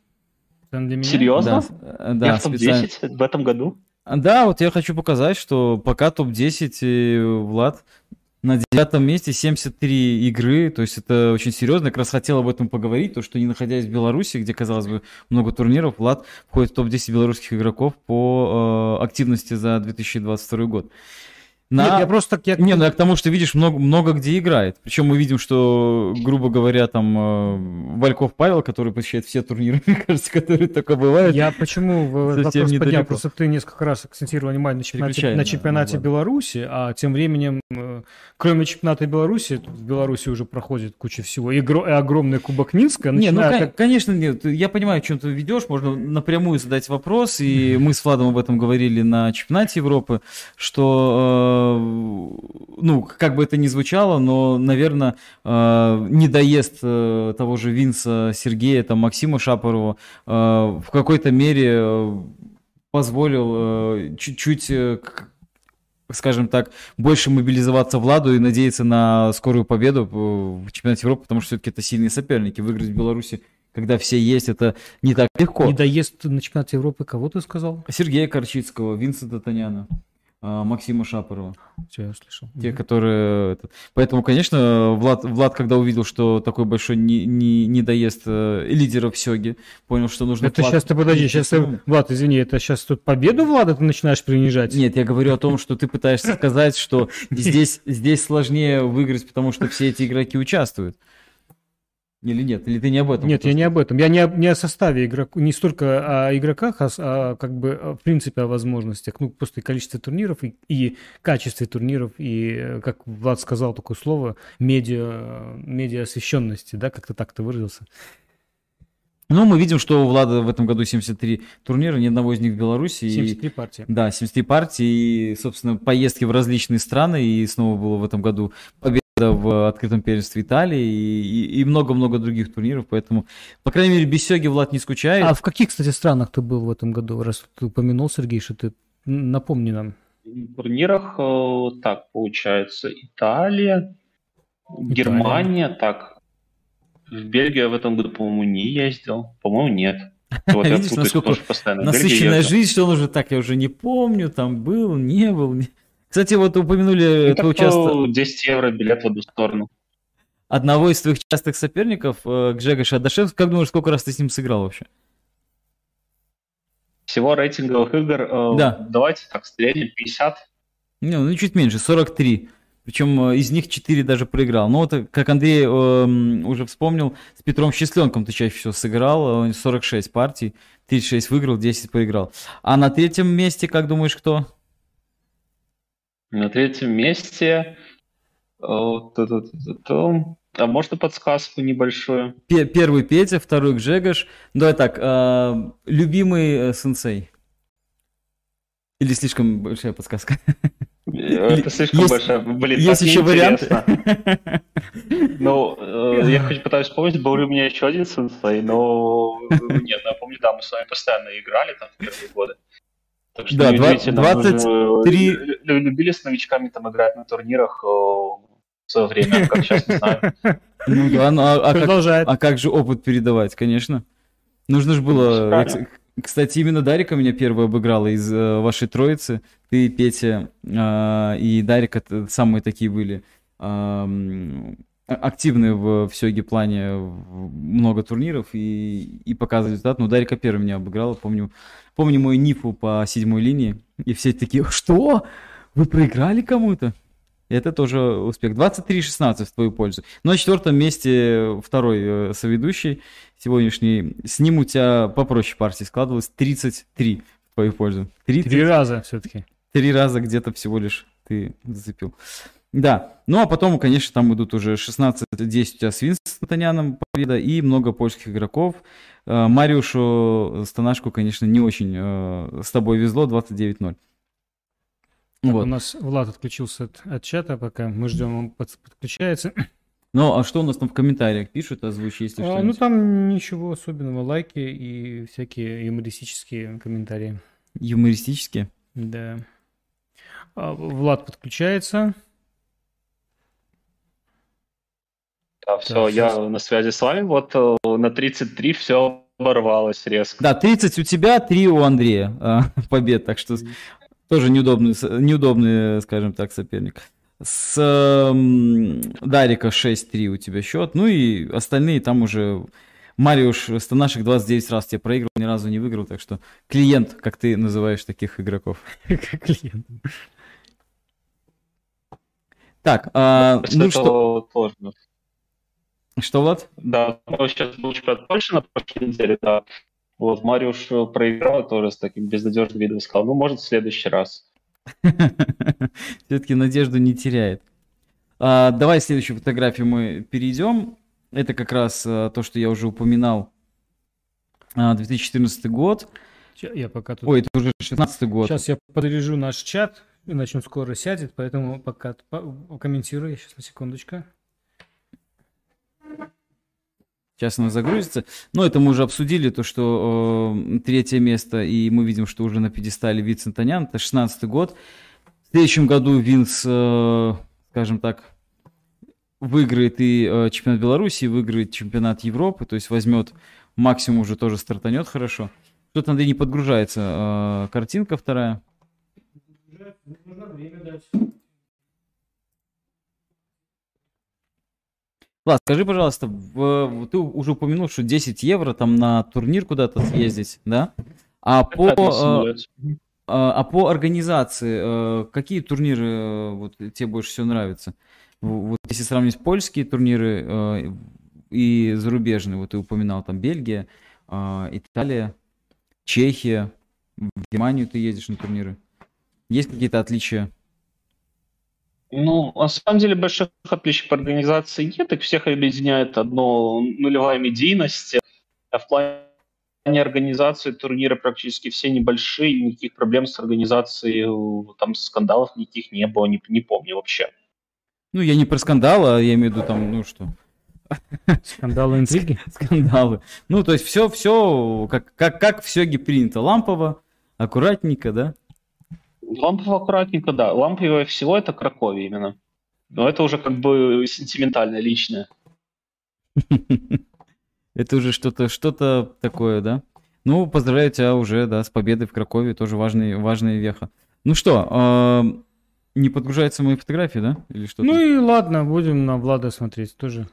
Для меня? Серьезно? Да, да я в топ-10 в этом году? Да, вот я хочу показать, что пока топ-10 э, Влад на девятом месте 73 игры, то есть это очень серьезно. Я как раз хотел об этом поговорить, то что не находясь в Беларуси, где, казалось бы, много турниров, Влад входит в топ-10 белорусских игроков по э, активности за 2022 год. На... Нет, я просто так... Я... Не, ну я к тому, что видишь, много, много где играет. Причем мы видим, что, грубо говоря, там э, Вальков Павел, который посещает все турниры, <laughs> мне кажется, которые только бывают. Я почему вопрос поднял? Просто ты несколько раз акцентировал внимание на чемпионате, на чемпионате да, Беларуси, а тем временем, э, кроме чемпионата Беларуси, в Беларуси уже проходит куча всего. И, гро... и огромный Кубок Минска. Не, ну, как... конечно, нет. Я понимаю, о чем ты ведешь. Можно напрямую задать вопрос. И мы с Владом об этом говорили на чемпионате Европы, что э, ну, как бы это ни звучало, но, наверное, э, недоезд э, того же Винса, Сергея, там, Максима Шапорова э, в какой-то мере позволил чуть-чуть скажем так, больше мобилизоваться Владу и надеяться на скорую победу в чемпионате Европы, потому что все-таки это сильные соперники. Выиграть в Беларуси, когда все есть, это не так легко. Недоезд на чемпионате Европы кого ты сказал? Сергея Корчицкого, Винсента Таняна. А, Максима Шапорова. Все, я слышал. Те, угу. которые... Поэтому, конечно, Влад, Влад, когда увидел, что такой большой не, не, недоезд э, лидеров Сёги, понял, что нужно... Это сейчас ты подожди, сейчас ты... Влад, извини, это сейчас тут победу Влада ты начинаешь принижать? Нет, я говорю о том, что ты пытаешься сказать, что <laughs> здесь, здесь сложнее выиграть, потому что все эти игроки участвуют. Или нет? Или ты не об этом? Нет, я не об этом. Я не о, не о составе игроков, не столько о игроках, а, а как бы в принципе о возможностях. Ну, просто количестве турниров и, и качестве турниров, и, как Влад сказал такое слово, медиа, медиа освещенности, да, как-то так ты выразился. Ну, мы видим, что у Влада в этом году 73 турнира, ни одного из них в Беларуси. 73 и, партии. Да, 73 партии, и, собственно, поездки в различные страны, и снова было в этом году победа в открытом первенстве Италии и много-много других турниров, поэтому, по крайней мере, без Сёги Влад не скучает. А в каких, кстати, странах ты был в этом году, раз ты упомянул, Сергей, что ты напомни нам. В турнирах, э, так, получается, Италия, Италия. Германия, так, в Бельгию в этом году, по-моему, не ездил, по-моему, нет. <laughs> Вот Видишь, насколько насыщенная жизнь, что он уже так, я уже не помню, там был, не был. Не... Кстати, вот упомянули ну, участок... 10 евро билет в одну сторону. Одного из твоих частых соперников, э, Гжегош Адашев, как думаешь, сколько раз ты с ним сыграл вообще? Всего рейтинговых игр, э, да. давайте так, среднем 50. Не, ну чуть меньше, 43. Причем э, из них 4 даже проиграл. Но вот, как Андрей э, уже вспомнил, с Петром Счастленком ты чаще всего сыграл. 46 партий, 36 выиграл, 10 проиграл. А на третьем месте, как думаешь, кто? На третьем месте... Э, А можно подсказку небольшую? Первый Петя, второй Гжегош. Давай так, э, любимый э, сенсей. Или слишком большая подсказка? Это слишком есть, большая. Блин, есть еще вариант. <laughs> Ну, э, я хочу пытаюсь вспомнить, был ли у меня еще один сенсей, но нет, я помню, да, мы с вами постоянно играли там в первые годы. Так что, да, 23... Любили с новичками там играть на турнирах в свое время, как сейчас не знаю. <laughs> Ну да, ну а, а, как, а как же опыт передавать, конечно. Нужно же было... Кстати, именно Дарика меня первый обыграла из э, вашей троицы. Ты, Петя э, и Дарик это самые такие были э, активные в, в Сёге плане, много турниров и, и показывали результат. Но Дарика первый меня обыграла, помню, помню мой Нифу по седьмой линии, и все такие, что? Вы проиграли кому-то? Это тоже успех. 23-16 в твою пользу. Но на четвертом месте второй э, соведущий сегодняшний. С ним у тебя попроще партии складывалось 33 в твою пользу. 30... Три раза все-таки. Три раза где-то всего лишь ты зацепил. Да, ну а потом, конечно, там идут уже 16-10 у тебя с Винстонтоняном победа и много польских игроков. Э, Мариушу Станашку, конечно, не очень э, с тобой везло, 29-0. Вот. У нас Влад отключился от, от чата, пока мы ждем, он под, подключается. <clears throat> Ну, а что у нас там в комментариях пишут, озвучи, если а, Ну, там ничего особенного, лайки и всякие юмористические комментарии. Юмористические? Да. А, Влад подключается. Да, все, да, я все. на связи с вами. Вот э, на 33 все оборвалось резко. Да, 30 у тебя, 3 у Андрея э, <laughs> побед, так что тоже неудобный, неудобный, скажем так, соперник. С э, Дарика 6-3 у тебя счет. Ну и остальные там уже... Мариуш Станашек 29 раз тебе проиграл, ни разу не выиграл, так что клиент, как ты называешь таких игроков. <laughs> Клиент. Так, а, ну что... Что, Влад? Да, сейчас был чемпионат Польши на прошлой неделе, да. Вот, Мариуш проиграл тоже с таким безнадежным видом, сказал, ну, может, в следующий раз. <laughs> Все-таки надежду не теряет. А, давай следующую фотографию мы перейдем. Это как раз а, то, что я уже упоминал. А, 2014 год. Я пока тут... Ой, это уже 16 год. Сейчас я подрежу наш чат, иначе он скоро сядет, поэтому пока комментирую. Сейчас на секундочку. Сейчас она загрузится. Но это мы уже обсудили, то, что э, третье место, и мы видим, что уже на пьедестале Винс Антонян, это 16 год. В следующем году Винс, э, скажем так, выиграет и э, чемпионат Беларуси, выиграет чемпионат Европы, то есть возьмет максимум уже тоже стартанет хорошо. Тут надо не подгружается э, картинка вторая. Нужно время дать. Влад, скажи, пожалуйста, в, ты уже упомянул, что 10 евро там на турнир куда-то съездить, да? А по, э, а, а по организации, э, какие турниры э, вот, тебе больше всего нравятся? Вот если сравнить польские турниры и зарубежные, вот ты упоминал там Бельгия, Италия, Чехия, в Германию ты ездишь на турниры. Есть какие-то отличия? Ну, на самом деле больших отличий по организации нет, их всех объединяет одно нулевая медийность. А в плане организации турнира практически все небольшие, никаких проблем с организацией, там скандалов никаких не было, не, не помню вообще. Ну, я не про скандалы, а я имею в виду там, ну что... Скандалы, <laughs> интриги? Скандалы. Ну, то есть все, все, как, как, как в Сёге принято. Лампово, аккуратненько, да? Лампово аккуратненько, да. Ламповое всего это Кракове именно. Но это уже как бы сентиментальное, личное. <laughs> Это уже что-то что такое, да? Ну, поздравляю тебя уже, да, с победой в Кракове, тоже важный, важная веха. Ну что, э, не подгружаются мои фотографии, да? Или что? Ну и ладно, будем на Влада смотреть тоже.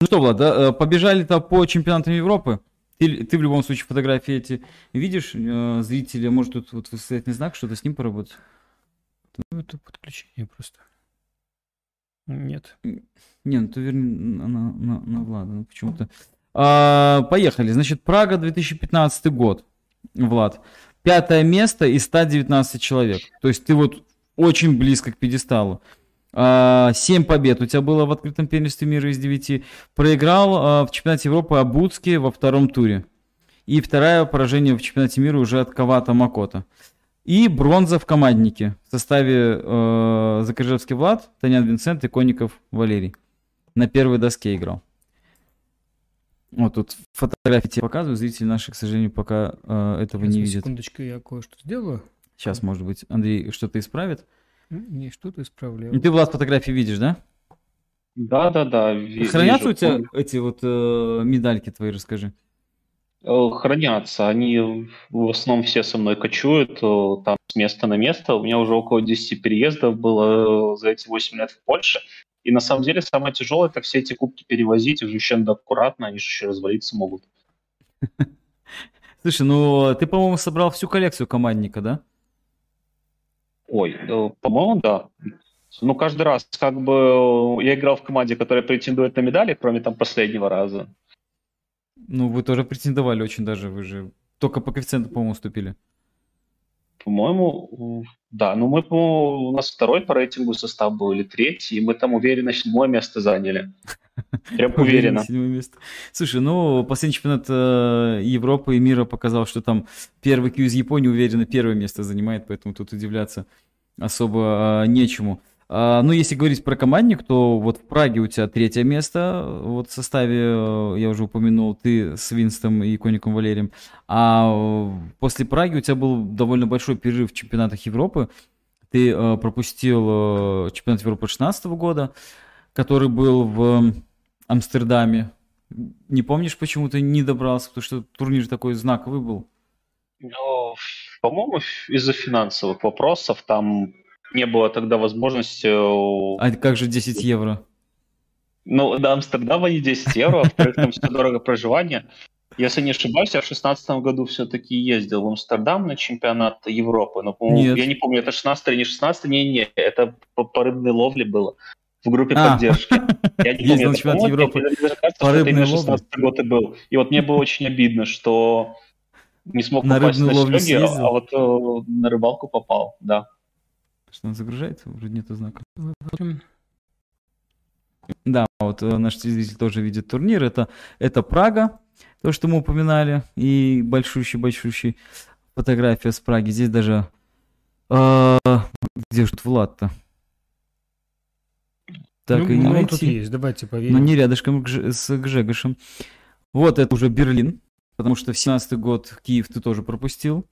Ну что, Влад, да, э, побежали-то по чемпионатам Европы? Ты, ты в любом случае фотографии эти видишь, э, зрители, может тут вот восклицательный знак, что-то с ним поработать? Ну, это подключение просто. Нет. Не, ну ты верни на, на, на, на Влада, ну почему-то. А, поехали. Значит, Прага 2015 год, Влад. Пятое место из 119 человек. То есть ты вот очень близко к пьедесталу. А, 7 побед у тебя было в открытом первенстве мира из 9. Проиграл а, в чемпионате Европы Абуцки во втором туре. И второе поражение в чемпионате мира уже от Кавата Макота. И бронза в команднике в составе э, Закрыжевский Влад, Танян Винсент и Конников Валерий. На первой доске играл. Вот тут фотографии тебе показываю, зрители наши, к сожалению, пока э, этого Сейчас, не видят. Секундочку, я кое-что сделаю. Сейчас, может быть, Андрей что-то исправит. М, Не, что-то исправляю. Ну, Ты, Влад, фотографии видишь, да? Да, да, да. ви- Хранятся вижу. у тебя эти вот э, медальки твои, расскажи. Э, Хранятся. Они в основном все со мной кочуют э, там с места на место. У меня уже около 10 переездов было э, за эти 8 лет в Польше. И на самом деле самое тяжелое это все эти кубки перевозить. Их же еще надо аккуратно, они же еще развалиться могут. <laughs> Слушай, ну ты, по-моему, собрал всю коллекцию командника, да? Ой, э, по-моему, да. Ну, каждый раз, как бы, э, я играл в команде, которая претендует на медали, кроме там последнего раза. Ну, вы тоже претендовали очень даже, вы же только по коэффициенту, по-моему, уступили. По-моему, да. Ну, мы, по у нас второй по рейтингу состав был или третий, и мы там уверенно седьмое место заняли. <laughs> Прям уверенно. Седьмое место. Слушай, ну, последний чемпионат э, Европы и мира показал, что там первый Q из Японии уверенно первое место занимает, поэтому тут удивляться особо э, нечему. А, ну, если говорить про командник, то вот в Праге у тебя третье место, вот в составе, э, я уже упомянул, ты с Винстом и Коником Валерием. А э, после Праги у тебя был довольно большой перерыв в чемпионатах Европы. Ты э, пропустил э, чемпионат Европы 2016 года, который был в Амстердаме. Не помнишь, почему ты не добрался, потому что турнир такой знаковый был? Ну, по-моему, из-за финансовых вопросов там не было тогда возможности... э, А как же 10 евро? Ну, до Амстердама не 10 евро, а во-вторых, там все дорого проживание. Если не ошибаюсь, я в 2016 году все-таки ездил в Амстердам на чемпионат Европы. Но, по-моему, Нет. я не помню, это 16 или не 16, не-не, это по, по рыбной ловле было в группе А. поддержки. <laughs> Я не помню, это, чемпионат по-моему, Европы по рыбной ловле. 16 год и был. И вот мне было очень обидно, что не смог На попасть на съездил? а вот э, на рыбалку попал, да. Что он загружается? Вроде нету знака. Да, вот э, наш телезритель тоже видит турнир. Это, это Прага, то, что мы упоминали, и большущий-большущий фотография с Праги. Здесь даже... э, где же тут Влад-то? Так ну, и не ну, он тут найти. есть, давайте Но поверим. не рядышком с Гжегошем. Вот это уже Берлин, потому что в 17 год Киев ты тоже пропустил.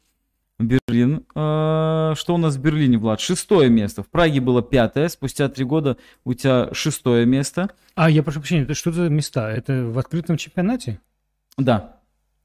Берлин. А, Что у нас в Берлине, Влад? Шестое место. В Праге было пятое. Спустя три года у тебя шестое место. А, я прошу прощения, это что за места? Это в открытом чемпионате? Да.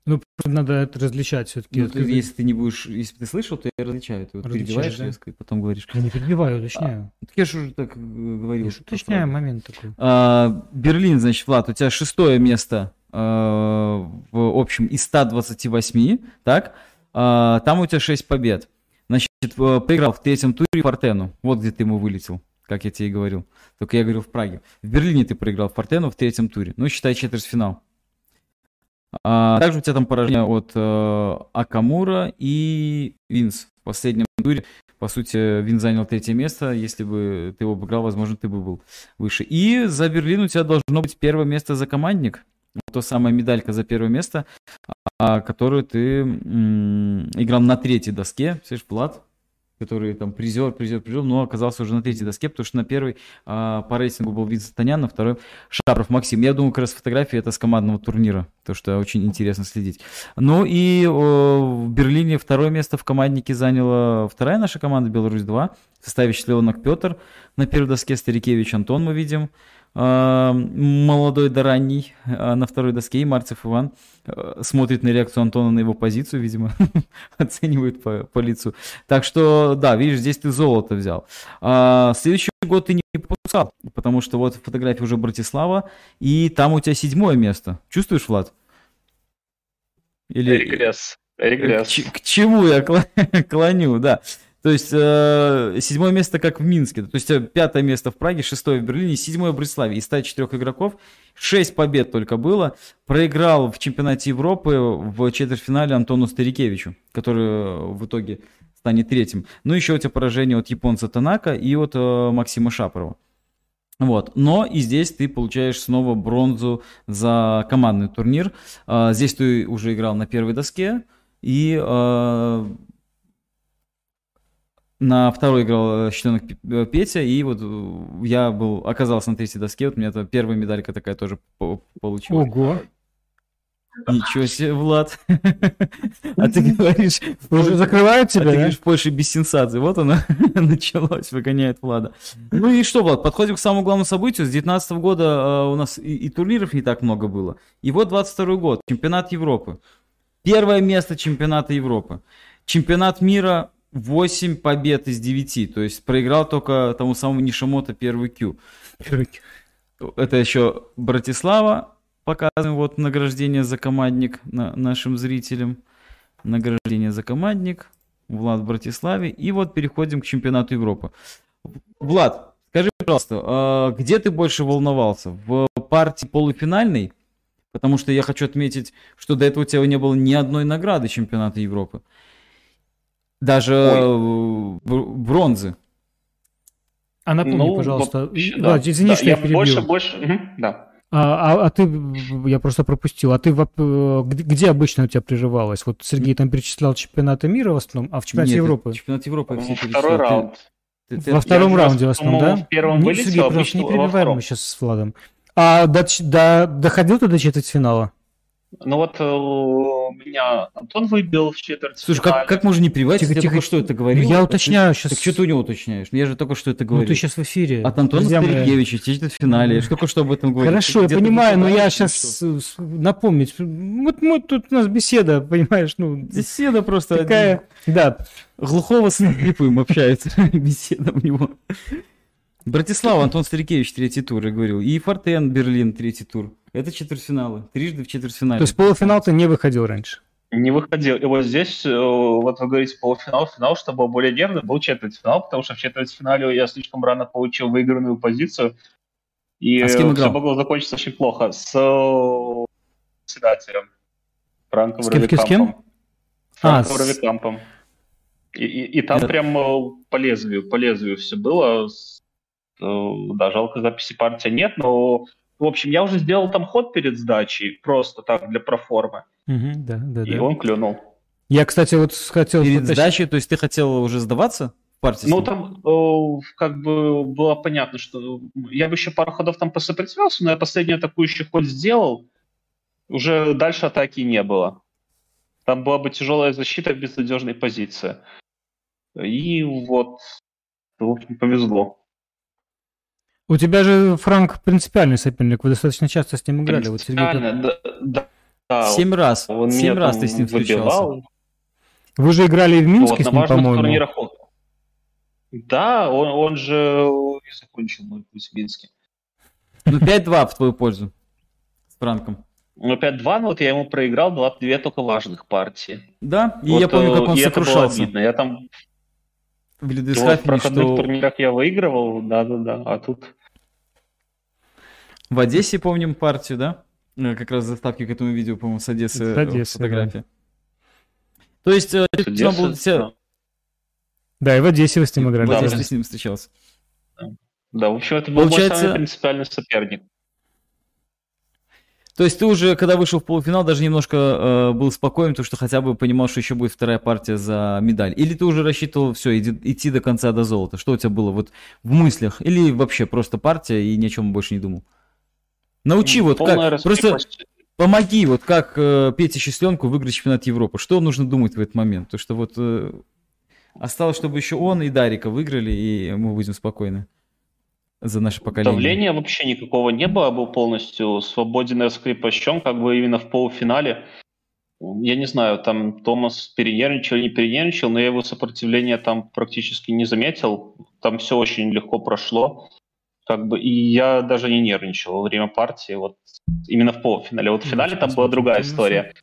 Ну, надо это различать все-таки. Ну, ты- если ты не будешь, если ты слышал, то я различаю. Ты вот Различаешь, перебиваешь да? резко и потом говоришь. Я не перебиваю, уточняю. Так я же уже так э, говорил. Я ж уточняю момент такой. А, Берлин, значит, Влад, у тебя шестое место а, в общем из 128, так? А, Там у тебя 6 побед. Значит, э, проиграл в третьем туре Фортену. Вот где ты ему вылетел, как я тебе и говорил. Только я говорил в Праге. В Берлине ты проиграл Фортену в третьем туре. Ну, считай четвертьфинал. А, также у тебя там поражение от э, Акамура и Винс в последнем туре. По сути, Вин занял третье место. Если бы ты его обыграл, возможно, ты бы был выше. И за Берлин у тебя должно быть первое место за командник. То самая медалька за первое место, которую ты играл на третьей доске. Слышишь, Влад, который там призер, призер, призер, но оказался уже на третьей доске, потому что на первой а, по рейтингу был Винсент Танян, на второй Шапров Максим. Я думаю, как раз фотографии это с командного турнира, то что очень интересно следить. Ну и о, в Берлине второе место в команднике заняла вторая наша команда Беларусь-2 в составе Члеонок Петр. На первой доске Старикевич Антон мы видим. Молодой да ранний а, на второй доске. И Марцев Иван а, смотрит на реакцию Антона на его позицию, видимо, <laughs> оценивает по, по лицу. Так что, да, видишь, здесь ты золото взял. А, следующий год ты не пропускал, потому что вот фотография уже Братислава, и там у тебя седьмое место. Чувствуешь, Влад? Или... Регресс. К, Регресс. ч- к чему я <laughs> клоню, да. То есть э, седьмое место как в Минске, то есть э, пятое место в Праге, шестое в Берлине, седьмое в Бреславе. Из 104 игроков шесть побед только было. Проиграл в чемпионате Европы в четвертьфинале Антону Старикевичу, который э, в итоге станет третьим. Ну, еще у тебя поражение от японца Танака и от э, Максима Шапорова. Вот. Но и здесь ты получаешь снова бронзу за командный турнир. А, здесь ты уже играл на первой доске. И на второй играл щитенок Петя, и вот я был, оказался на третьей доске, вот у меня это первая медалька такая тоже получилась. Ого! Ничего себе, Влад. <laughs> А ты говоришь... Уже закрывают тебя, а ты говоришь, в Польше без сенсаций. Вот оно <laughs> началось, выгоняет Влада. Ну и что, Влад, подходим к самому главному событию. С 2019 года у нас и, и турниров не так много было. И вот 22 год, чемпионат Европы. Первое место чемпионата Европы. Чемпионат мира 8 побед из 9. То есть проиграл только тому самому Нишимото первый Q. Это еще Братислава, показываем вот награждение за командник на, нашим зрителям. Награждение за командник. Влад в Братиславе. И вот переходим к чемпионату Европы. Влад, скажи, пожалуйста, а где ты больше волновался? В партии полуфинальной? Потому что я хочу отметить, что до этого у тебя не было ни одной награды чемпионата Европы. Даже Ой. бронзы. А напомни, ну, пожалуйста. Вообще, да, да, извини, да, что я, я перебью. Больше, больше, угу, да. А, а, а ты, я просто пропустил, а ты э, где, где обычно у тебя приживалось? Вот Сергей там перечислял чемпионаты мира в основном, а в чемпионате Нет, Европы? Чемпионат Европы все Второй раунд. Ты, ты, Во втором раунде в основном, да? В первом ну, вылетел, Сергей, просто не перебиваем мы сейчас с Владом. А до, до, доходил ты до четвертьфинала? Ну вот э, меня Антон выбил в четверть. Слушай, как, как можно не привать, тихо, тихо, что это говорил? Я уточняю сейчас. Так что ты у него уточняешь? Я же только что это говорил. Ну ты сейчас в эфире. От Антона Старикевича, в финале. Я же только что об этом говорил. Хорошо, я понимаю, но я сейчас напомнить. Вот мы тут у нас беседа, понимаешь, ну... Беседа просто... Такая, да. Глухого с слепым общается. <laughs> Беседа у него. Братислава, Антон Старикевич, третий тур, я говорил. И Фортен, Берлин, третий тур. Это четвертьфиналы. Трижды в четвертьфинале. То есть полуфинал ты не выходил раньше? Не выходил. И вот здесь, э, вот вы говорите полуфинал, финал, чтобы был более нервный, был четвертьфинал, потому что в четвертьфинале я слишком рано получил выигранную позицию. И а с кем играл? все могло закончиться очень плохо. С э, председателем. Франком с кем, с кем? Франком а, Равикампом. И, и, и там Это... прям э, по лезвию, по лезвию все было. Да, жалко записи партии нет, но в общем, я уже сделал там ход перед сдачей, просто так, для проформы. Угу, да, да, и да. он клюнул. Я, кстати, вот хотел... Перед уточнить... сдачей, то есть ты хотел уже сдаваться? партии? Ну, там э, как бы было понятно, что я бы еще пару ходов там посопротивлялся, но я последний атакующий ход сделал. Уже дальше атаки не было. Там была бы тяжелая защита в безнадежной позиции. И вот, в общем, повезло. У тебя же Франк принципиальный соперник, вы достаточно часто с ним играли. Вот Сергей... да, да, да. Семь раз. Он Семь раз ты с ним встречался. Вы же играли в Минске вот, с ним, по-моему. Турнирах... Да, он, он же и закончил мой путь в Минске. Ну, 5-2 в твою пользу с Франком. Ну, 5-2, но вот я ему проиграл два, две только важных партии. Да, и вот, я помню, как он и сокрушался. Это было обидно. Я там в Лидесхафене, в проходных что... турнирах я выигрывал, да-да-да, а тут... В Одессе помним партию, да? Э, как раз заставки к этому видео, по-моему, с Одессы, с Одессы фотография. Да. То есть, э, Одесса, был все... да. да, и в Одессе вы с ним играли. Да, в Одессе с ним встречался. Да. да, в общем, это был Получается... мой самый принципиальный соперник. То есть ты уже, когда вышел в полуфинал, даже немножко э, был спокоен, потому что хотя бы понимал, что еще будет вторая партия за медаль. Или ты уже рассчитывал все, иди, идти до конца до золота? Что у тебя было вот в мыслях? Или вообще просто партия и ни о чем больше не думал? Научи вот как, просто помоги вот как э, Пете Счастленку выиграть чемпионат Европы. Что нужно думать в этот момент? То что вот э, осталось, чтобы еще он и Дарика выиграли, и мы будем спокойны за наше поколение? Давления вообще никакого не было, был полностью свободен и раскрепощен, как бы именно в полуфинале. Я не знаю, там Томас перенервничал не перенервничал, но я его сопротивления там практически не заметил. Там все очень легко прошло. Как бы, и я даже не нервничал во время партии, вот именно в полуфинале. Вот в финале там была другая история.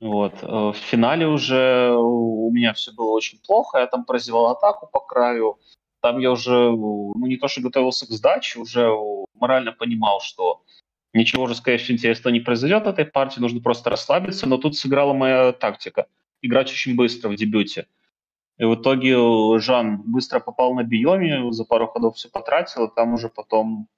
Вот. Э, в финале уже у меня все было очень плохо, я там прозевал атаку по краю, там я уже, ну не то что готовился к сдаче, уже морально понимал, что ничего уже, скорее всего, интересного не произойдет этой партии, нужно просто расслабиться, но тут сыграла моя тактика. Играть очень быстро в дебюте. И в итоге Жан быстро попал на биоме, за пару ходов все потратил, и там уже потом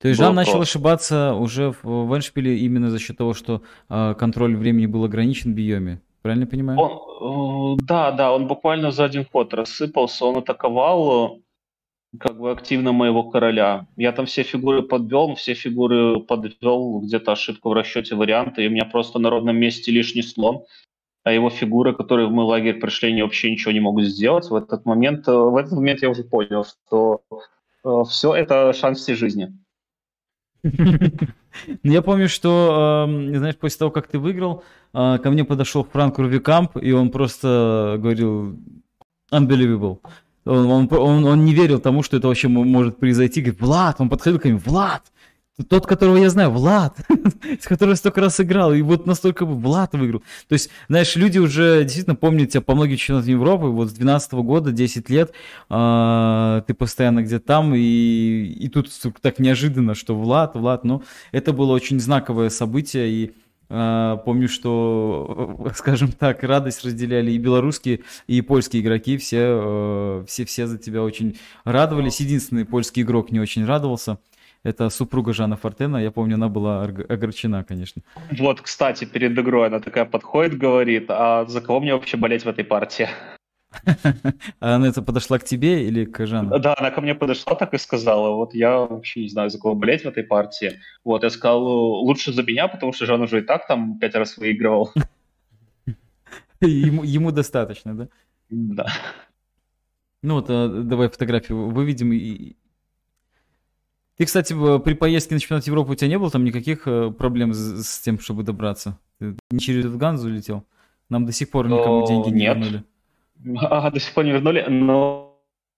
то есть Жан начал ошибаться уже в, в Эншпиле именно за счет того, что э, контроль времени был ограничен в биоме. Правильно понимаю? Он, э, да, да, он буквально за один ход рассыпался, он атаковал э, как бы активно моего короля. Я там все фигуры подвел, все фигуры подвел, где-то ошибку в расчете варианта, и у меня просто на ровном месте лишний слон, а его фигуры, которые в мой лагерь пришли, они вообще ничего не могут сделать. В этот момент, э, в этот момент я уже понял, что э, все это шанс всей жизни. <laughs> Ну, я помню, что, знаешь, после того, как ты выиграл, а, ко мне подошел Франк Рувикамп, и он просто говорил unbelievable. Он, он, он, он не верил тому, что это вообще может произойти. Говорит, Влад, он подходил к нему, Влад, тот, которого я знаю, Влад, <laughs> с которым я столько раз играл, и вот настолько Влад выиграл. То есть, знаешь, люди уже действительно помнят тебя по многим чемпионатам Европы, вот с 12 года, 10 лет, э, ты постоянно где-то там, и, и тут так неожиданно, что Влад, Влад, ну, это было очень знаковое событие, и помню, что, <laughs> скажем так, радость разделяли и белорусские, и польские игроки. Все, uh, все, все за тебя очень радовались. Единственный польский игрок не очень радовался. Это супруга Жана Фортена. Я помню, она была огорчена, конечно. Вот, кстати, перед игрой она такая подходит, говорит, а за кого мне вообще болеть в этой партии? А она это подошла к тебе или к Жану? Да, она ко мне подошла, так и сказала. Вот я вообще не знаю, за кого болеть в этой партии. Вот, я сказал, лучше за меня, потому что Жан уже и так там пять раз выигрывал. Ему, ему достаточно, да? Да. Ну вот, а, давай фотографию выведем и, ты, кстати, при поездке на чемпионат Европы у тебя не было там никаких э, проблем с, с тем, чтобы добраться? Ты не через Ганзу летел? Нам до сих пор никому деньги не вернули. А, до сих пор не вернули, но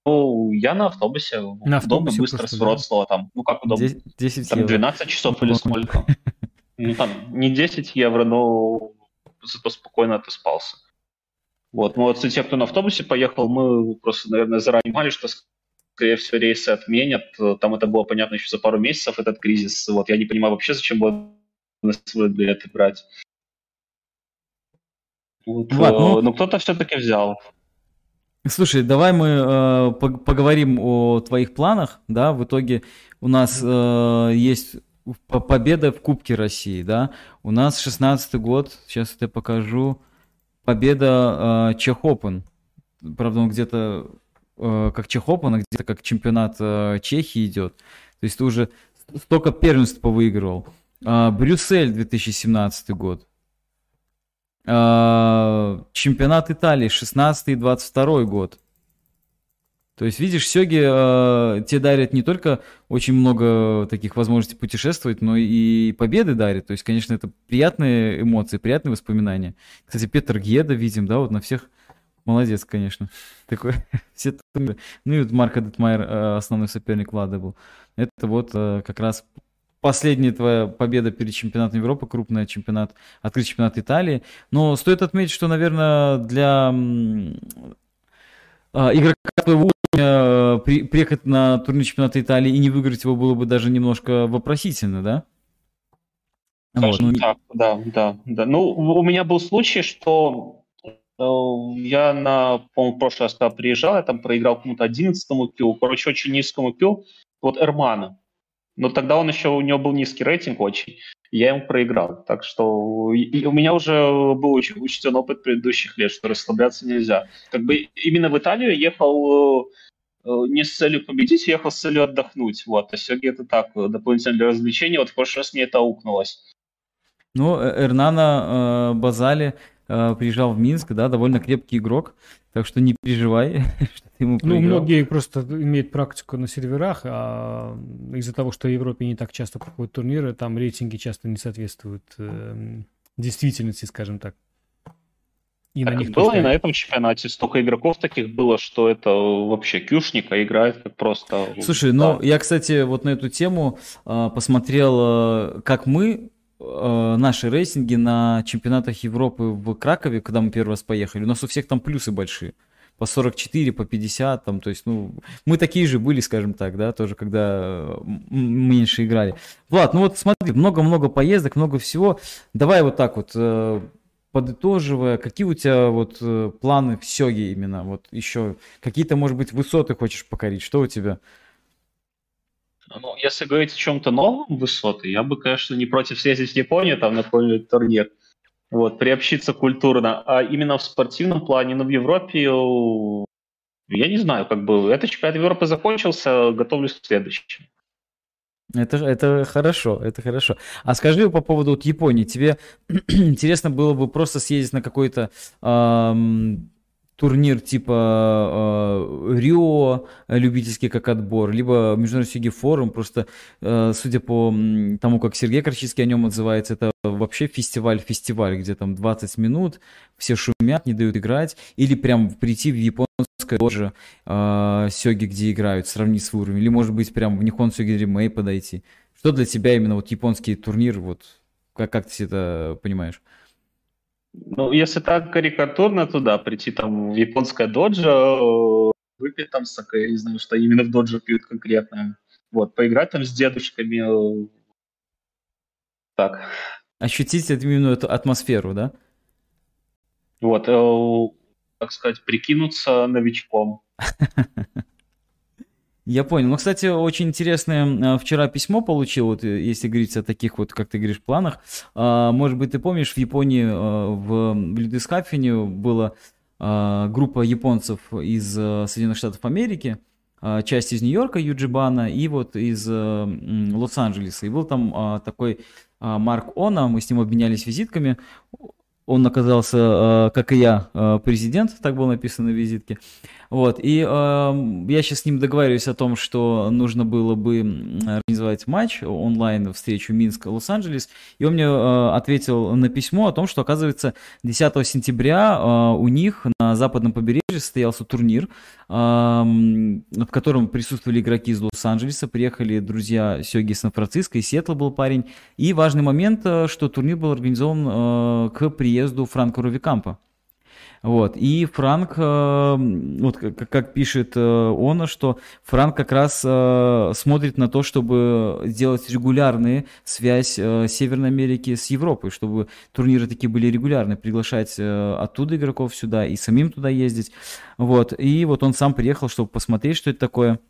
ну, я на автобусе. На автобусе удобно, быстро с Вроцлава там. Ну, как удобно. 10, 10 там 12 часов или сколько. <laughs> Ну, там не 10 евро, но зато спокойно отоспался. Вот, ну вот те, кто на автобусе поехал, мы просто, наверное, заранее понимали, что скорее всего, рейсы отменят. Там это было понятно еще за пару месяцев, этот кризис. Вот я не понимаю вообще, зачем было на свой билеты брать. Вот, Влад, ну... ну кто-то все-таки взял. Слушай, давай мы э, поговорим о твоих планах, да, в итоге у нас э, есть победа в Кубке России, да, у нас 16 год, сейчас я покажу, победа э, Чех Open, правда он где-то Э, как Чехопан, где-то как чемпионат э, Чехии идет. То есть ты уже столько первенств повыигрывал. А, Брюссель 2017 год. А, чемпионат Италии 16 и 22 год. То есть, видишь, Сёги э, тебе дарят не только очень много таких возможностей путешествовать, но и победы дарят. То есть, конечно, это приятные эмоции, приятные воспоминания. Кстати, Петр Геда видим, да, вот на всех Молодец, конечно. Такой, <laughs> все Ну и вот Марко Детмайер, э, основной соперник Влада был. Это вот как раз последняя твоя победа перед чемпионатом Европы, крупный чемпионат, открытый чемпионат Италии. Но стоит отметить, что, наверное, для а, игрока твоего уровня при, приехать на турнир чемпионата Италии и не выиграть его было бы даже немножко вопросительно, да? вот, ну... так, да, да, да. Ну, у меня был случай, что Э, я на, по-моему, прошлый раз, когда приезжал, я там проиграл кому-то 11 кю, короче, очень низкому кю, вот Эрмана. Но тогда он еще, у него был низкий рейтинг очень, я ему проиграл. Так что и у меня уже был очень учтен опыт предыдущих лет, что расслабляться нельзя. Как бы именно в Италию ехал э, не с целью победить, ехал с целью отдохнуть. Вот. А сегодня это так, дополнительно для развлечения. Вот в прошлый раз мне это аукнулось. Ну, э, Эрнана э, Базали э, приезжал в Минск, да, довольно крепкий игрок, так что не переживай, <laughs> что ты ему проиграл. Ну, многие просто имеют практику на серверах, а из-за того, что в Европе не так часто проходят турниры, там рейтинги часто не соответствуют э, действительности, скажем так. И так на них было тоже... и на этом чемпионате столько игроков таких было, что это вообще кюшник, а играет как просто... Слушай, ну, да. ну я, кстати, вот на эту тему э, посмотрел, э, как мы э, наши рейтинги на чемпионатах Европы в Кракове, когда мы первый раз поехали, у нас у всех там плюсы большие. По 44, по 50, там, то есть, ну, мы такие же были, скажем так, да, тоже, когда меньше играли. Влад, ну вот смотри, много-много поездок, много всего. Давай вот так вот, э, подытоживая, какие у тебя вот э, планы в Сёге именно, вот еще какие-то, может быть, высоты хочешь покорить, что у тебя? Ну, если говорить о чем-то новом высоты, я бы, конечно, не против съездить в Японию, там, на какой-нибудь турнир, вот, приобщиться культурно. А именно в спортивном плане, ну, в Европе, я не знаю, как бы, этот чемпионат Европы закончился, готовлюсь к следующему. Это, это хорошо, это хорошо. А скажи по поводу вот Японии. Тебе <clears throat> интересно было бы просто съездить на какой-то эм, турнир типа э, Рио, любительский как отбор, либо Международный сюги форум, просто э, судя по тому, как Сергей Корчинский о нем отзывается, это вообще фестиваль-фестиваль, где там 20 минут, все шумят, не дают играть, или прям прийти в японское тоже э, сёги, где играют, сравнить свой уровень, или может быть прям в Нихон сёги ремей подойти. Что для тебя именно вот японский турнир, вот как, как ты это понимаешь? Ну, если так карикатурно, то да, прийти там в японское доджо, выпить там саке, я не знаю, что именно в доджо пьют конкретно. Вот, поиграть там с дедушками. Так. Ощутить именно эту атмосферу, да? Вот, э, так сказать, прикинуться новичком. <laughs> Я понял. Ну, кстати, очень интересное вчера письмо получил, вот, э, если говорить о таких вот, как ты говоришь, планах. А, может быть, ты помнишь, в Японии, э, в, Людискафене была а, группа японцев из э, Соединенных Штатов Америки, а, часть из Нью-Йорка, Юджибана, и вот из Лос-Анджелеса. И был там такой Марк Она, мы с ним обменялись визитками. Он оказался, как и я, президент, так было написано на визитке. Вот, и э, я сейчас с ним договариваюсь о том, что нужно было бы организовать матч онлайн, встречу Минск-Лос-Анджелес, и он мне э, ответил на письмо о том, что, оказывается, 10 сентября э, у них на западном побережье состоялся турнир, э, в котором присутствовали игроки из Лос-Анджелеса, приехали друзья Сёги из Сан-Франциско, и Сиэтла был парень, и важный момент, э, что турнир был организован э, к приезду Франка Рувикампа. Вот. И Франк, э, вот как, как пишет э, он, что Франк как раз э, смотрит на то, чтобы сделать регулярные связь Северной Америки с Европой, чтобы турниры такие были регулярные, приглашать оттуда игроков сюда и самим туда ездить. Вот. И вот он сам приехал, чтобы посмотреть, что это такое.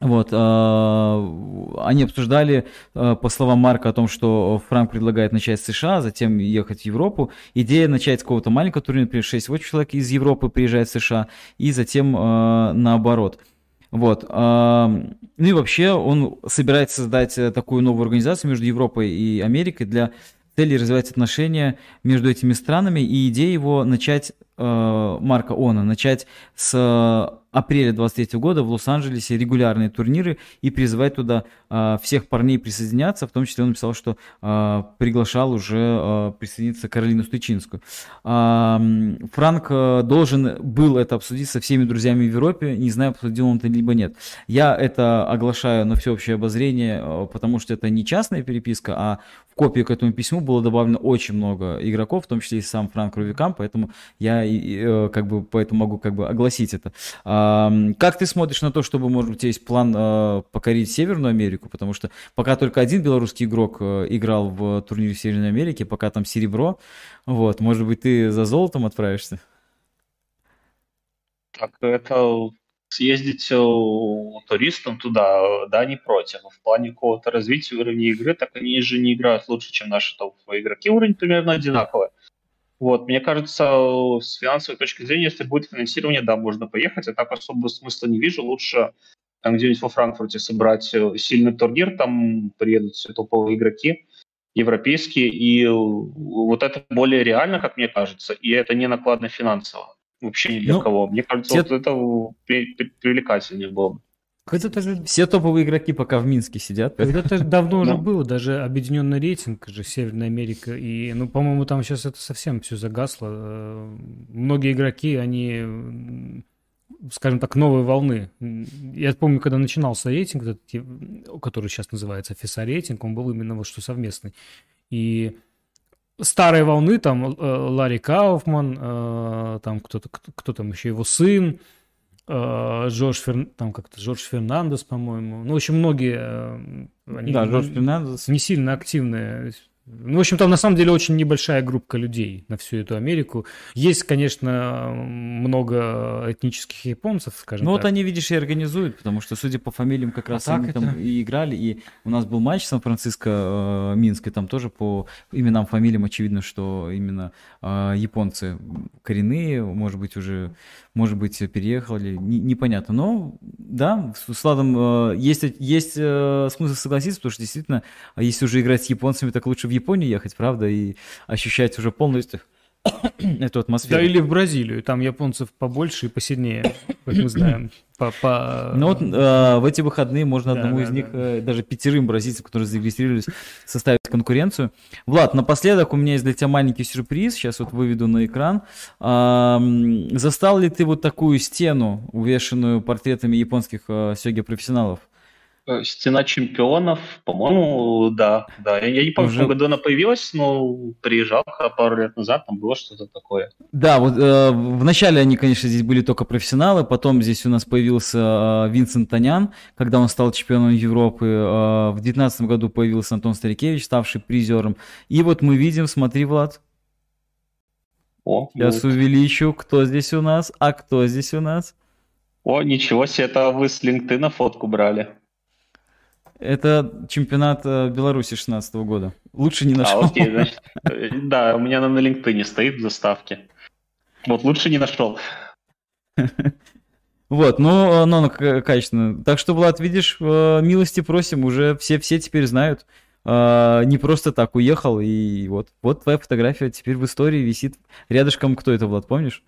Вот, э, они обсуждали, э, по словам Марка, о том, что Франк предлагает начать с США, затем ехать в Европу. Идея начать с какого-то маленького турнира, например, 6-8 человек из Европы приезжает в США, и затем э, наоборот. Вот. Ну и вообще он собирается создать такую новую организацию между Европой и Америкой для цели развивать отношения между этими странами. И идея его начать, Марка Она, начать с апреля 23 года в Лос-Анджелесе регулярные турниры и призывать туда э, всех парней присоединяться, в том числе он написал, что э, приглашал уже э, присоединиться Каролину Стычинскую. Э, Франк э, должен был это обсудить со всеми друзьями в Европе, не знаю, обсудил он это либо нет. Я это оглашаю на всеобщее обозрение, э, потому что это не частная переписка, а копию к этому письму было добавлено очень много игроков, в том числе и сам Франк Рувикам, поэтому я э, как бы поэтому могу как бы огласить это. Как ты смотришь на то, чтобы, может быть, есть план э, покорить Северную Америку? Потому что пока только один белорусский игрок э, играл в турнире Северной Америки, пока там серебро. Вот, может быть, ты за золотом отправишься? Так, это съездить э, туристам туда, да, не против. В плане какого-то развития уровня игры, так они же не играют лучше, чем наши топовые игроки. Уровень примерно одинаковый. Вот, мне кажется, с финансовой точки зрения, если будет финансирование, да, можно поехать, а так особо смысла не вижу. Лучше там где-нибудь во Франкфурте собрать э, сильный турнир, там приедут все топовые игроки европейские, и вот это более реально, как мне кажется, и это не накладно финансово вообще ни для ну, кого. Мне кажется, те... вот это привлекательнее было бы. Когда-то же... Все топовые игроки пока в Минске сидят. Когда-то <laughs> давно уже было, даже объединенный рейтинг же Северная Америка. И, ну, по-моему, там сейчас это совсем все загасло. Э, многие игроки, они, скажем так, новой волны. Я помню, когда начинался рейтинг, который сейчас называется FISA рейтинг, он был именно вот что совместный. И старой волны, там э, Ларри Кауфман, э, там кто-то, кто, кто там еще его сын, э, Джордж, Фер... там как-то Джордж Фернандес, по-моему. Ну, общем, многие они да, Джордж Фернандес. не сильно активные ну, в общем, там на самом деле очень небольшая группа людей на всю эту Америку. Есть, конечно, много этнических японцев, скажем Ну, так. вот они, видишь, и организуют, потому что, судя по фамилиям, как раз а они это... там и играли. И у нас был матч Сан-Франциско, э, Минск, и там тоже по именам, фамилиям очевидно, что именно э, японцы коренные, может быть, уже, может быть, переехали, не, непонятно. Но, да, с Владом э, есть, есть э, смысл согласиться, потому что действительно, если уже играть с японцами, так лучше в Японию ехать, правда, и ощущать уже полностью <coughs> эту атмосферу. Да, или в Бразилию, там японцев побольше и посильнее, как мы знаем. <coughs> По, по... Ну вот э, в эти выходные можно да, одному да, из да. них, э, даже пятерым бразильцам, которые зарегистрировались, составить конкуренцию. Влад, напоследок у меня есть для тебя маленький сюрприз, сейчас вот выведу на экран. Э, застал ли ты вот такую стену, увешанную портретами японских э, сёги-профессионалов? Э, Стена чемпионов, по-моему, да, да. Я, я не помню, Уже... в каком году она появилась, но приезжал пару лет назад, там было что-то такое. Да, вот э, вначале они, конечно, здесь были только профессионалы, потом здесь у нас появился э, Винсент Танян, когда он стал чемпионом Европы. Э, в 2019 году появился Антон Старикевич, ставший призером. И вот мы видим, смотри, Влад. О, Сейчас вот. увеличу, кто здесь у нас, а кто здесь у нас. О, ничего себе, это вы с LinkedIn фотку брали. Это чемпионат э, Беларуси 16 года. Лучше не нашел. А, окей, <laughs> значит, э, да, у меня на LinkedIn стоит в заставке. Вот лучше не нашел. <laughs> Вот, ну, ну, ну, качественно. Так что, Влад, видишь, э, милости просим, уже все, все теперь знают. Не просто так уехал, и вот, вот твоя фотография теперь в истории висит рядышком. Кто это, Влад, помнишь?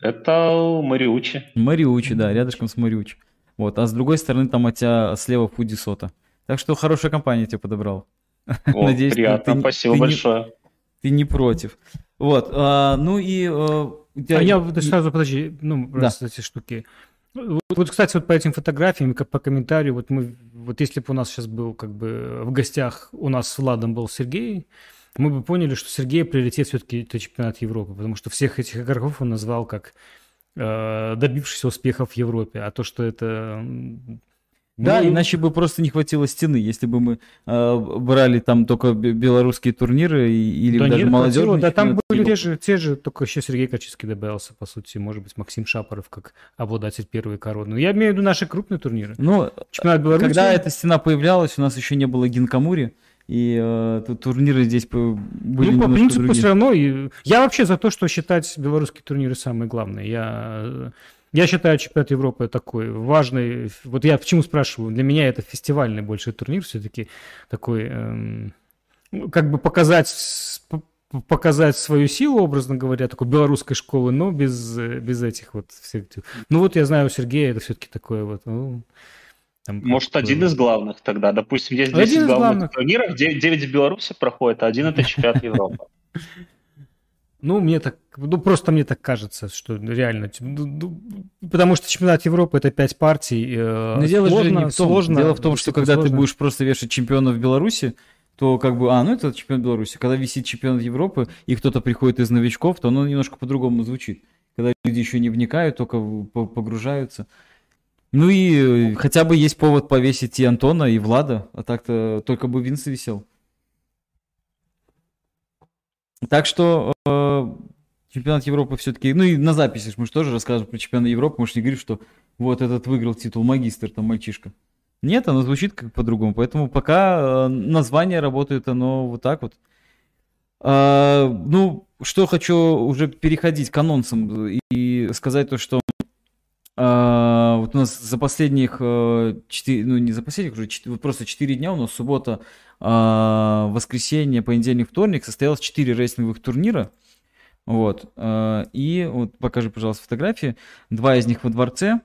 Это Мариучи. Мариучи, да, рядышком с Мариучи. Вот, а с другой стороны там от тебя слева Фуди Сота. Так что хорошая компания тебе подобрал. О, <laughs> Надеюсь, приятно, ты, спасибо ты большое. Не, ты не против. Вот, а, ну и... А, тебя... а я сразу, подожди, ну, просто да. эти штуки. Вот, вот, кстати, вот по этим фотографиям, как по комментарию, вот мы, вот если бы у нас сейчас был как бы в гостях, у нас с Владом был Сергей, мы бы поняли, что Сергей приоритет все-таки это чемпионат Европы, потому что всех этих игроков он назвал как Э, добившийся успехов в Европе, а то, что это... Да, ну, иначе бы просто не хватило стены, если бы мы э, брали там только белорусские турниры или да даже молодежные. Да, там были те же, те же, только еще Сергей Качинский добавился, по сути, может быть, Максим Шапоров как обладатель первой короны. Я имею в виду наши крупные турниры. Ну, когда эта стена появлялась, у нас еще не было Гинкамури. И э, турниры здесь были Ну, по принципу другие. все равно. И... Я вообще за то, что считать белорусские турниры самые главные. Я, я считаю чемпионат Европы такой важный. Вот я почему спрашиваю? Для меня это фестивальный больше турнир все-таки такой... Эм, как бы показать показать свою силу, образно говоря, такой белорусской школы, но без, без этих вот всех. Ну вот я знаю у Сергея это все-таки такое вот. Ну, там Может, один из главных тогда. Допустим, есть 10 один главных, главных турниров, 9, 9 в Беларуси проходит, а один это чемпионат Европы. <laughs> Ну, мне так, ну, просто мне так кажется, что реально, ну, ну, потому что чемпионат Европы это 5 партий. Э, Но дело сложно, же не в том, сложно, дело в том, что когда сложно. ты будешь просто вешать чемпионов в Беларуси, то как бы, а, ну это чемпион Беларуси. Когда висит чемпион Европы, и кто-то приходит из новичков, то оно немножко по-другому звучит. Когда люди еще не вникают, только погружаются. Ну и э, хотя бы есть повод повесить и Антона, и Влада, а так-то только бы Винс висел. Так что э, чемпионат Европы все-таки, ну и на записи мы же тоже расскажем про чемпионат Европы, мы же не говорим, что вот этот выиграл титул магистр, там мальчишка. Нет, оно звучит как по-другому, поэтому пока э, название работает оно вот так вот. А, ну, что хочу уже переходить к анонсам и сказать то, что а, вот у нас за последних 4, э, ну не за последних уже, 4, вот просто 4 дня у нас суббота, а, воскресенье, понедельник, вторник состоялось 4 рейсинговых турнира. Вот. А, и вот покажи, пожалуйста, фотографии. Два из них во дворце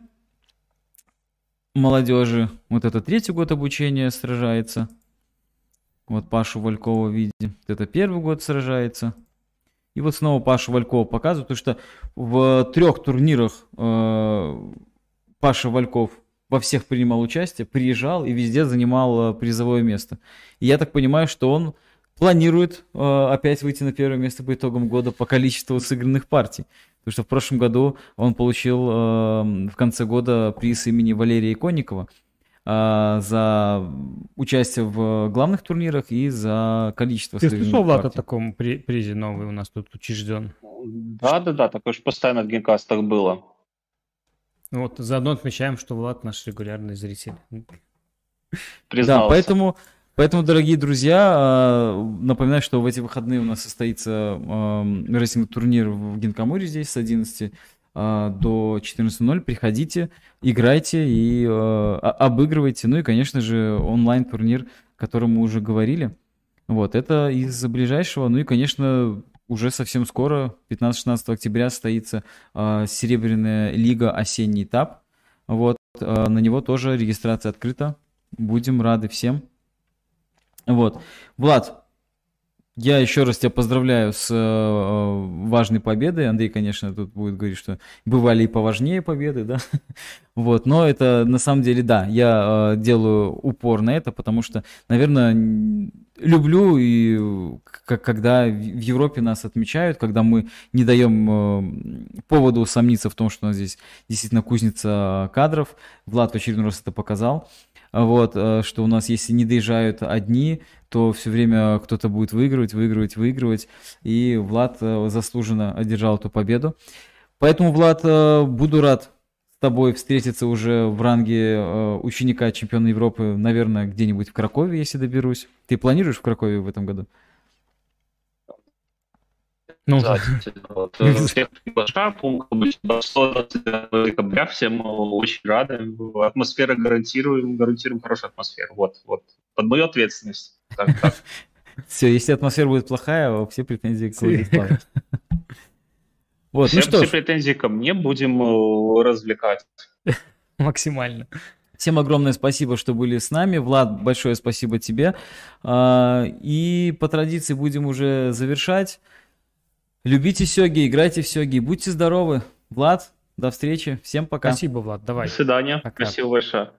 молодежи. Вот это третий год обучения сражается. Вот Пашу Валькова видим. Это первый год сражается. И вот снова Паша Валькова показывает, потому что в трех турнирах э, Паша Вальков во всех принимал участие, приезжал и везде занимал э, призовое место. И я так понимаю, что он планирует э, опять выйти на первое место по итогам года по количеству сыгранных партий. Потому что в прошлом году он получил э, в конце года приз имени Валерия Иконникова за участие в главных турнирах и за количество Ты слышал, Влад, о таком при призе новый у нас тут учрежден? Да-да-да, такое же постоянно в геймкастах было. Вот, заодно отмечаем, что Влад наш регулярный зритель. Признался. Да, поэтому Поэтому, дорогие друзья, а, напоминаю, что в эти выходные у нас состоится рейтинг-турнир в Гинкамуре здесь с 11 а, до 14.00. Приходите, играйте и а, обыгрывайте. Ну и, конечно же, онлайн-турнир, о котором мы уже говорили. Вот, это из ближайшего. Ну и, конечно, уже совсем скоро, 15-16 октября, состоится Серебряная лига осенний этап. Вот, на него тоже регистрация открыта. Будем рады всем. Вот. Влад, я еще раз тебя поздравляю с э, важной победой. Андрей, конечно, тут будет говорить, что бывали и поважнее победы, да. <laughs> вот, но это на самом деле, да, я э, делаю упор на это, потому что, наверное, люблю и когда в Европе нас отмечают, когда мы не даем э, поводу сомниться в том, что у нас здесь действительно кузница кадров. Влад в очередной раз это показал вот, э, что у нас, если не доезжают одни, то все время кто-то будет выигрывать, выигрывать, выигрывать, и Влад э, заслуженно одержал эту победу. Поэтому, Влад, э, буду рад с тобой встретиться уже в ранге ученика чемпиона Европы, наверное, где-нибудь в Кракове, если доберусь. Ты планируешь в Кракове в этом году? Ну, да, вот. <laughs> Всех приглашаю, декабря, всем очень рады. Атмосфера гарантируем, гарантируем хорошую атмосферу. Вот, вот, под мою ответственность. Так, так. <laughs> Все, если атмосфера будет плохая, все претензии к Владиславу. Вот, ну все, ну что все претензии ко мне будем э, развлекать. <laughs> Максимально. Всем огромное спасибо, что были с нами. Влад, большое спасибо тебе. А, и по традиции будем уже завершать. Любите сёги, играйте в сёги, будьте здоровы. Влад, до встречи, всем пока. Спасибо, Влад, давай. До свидания, пока. спасибо большое.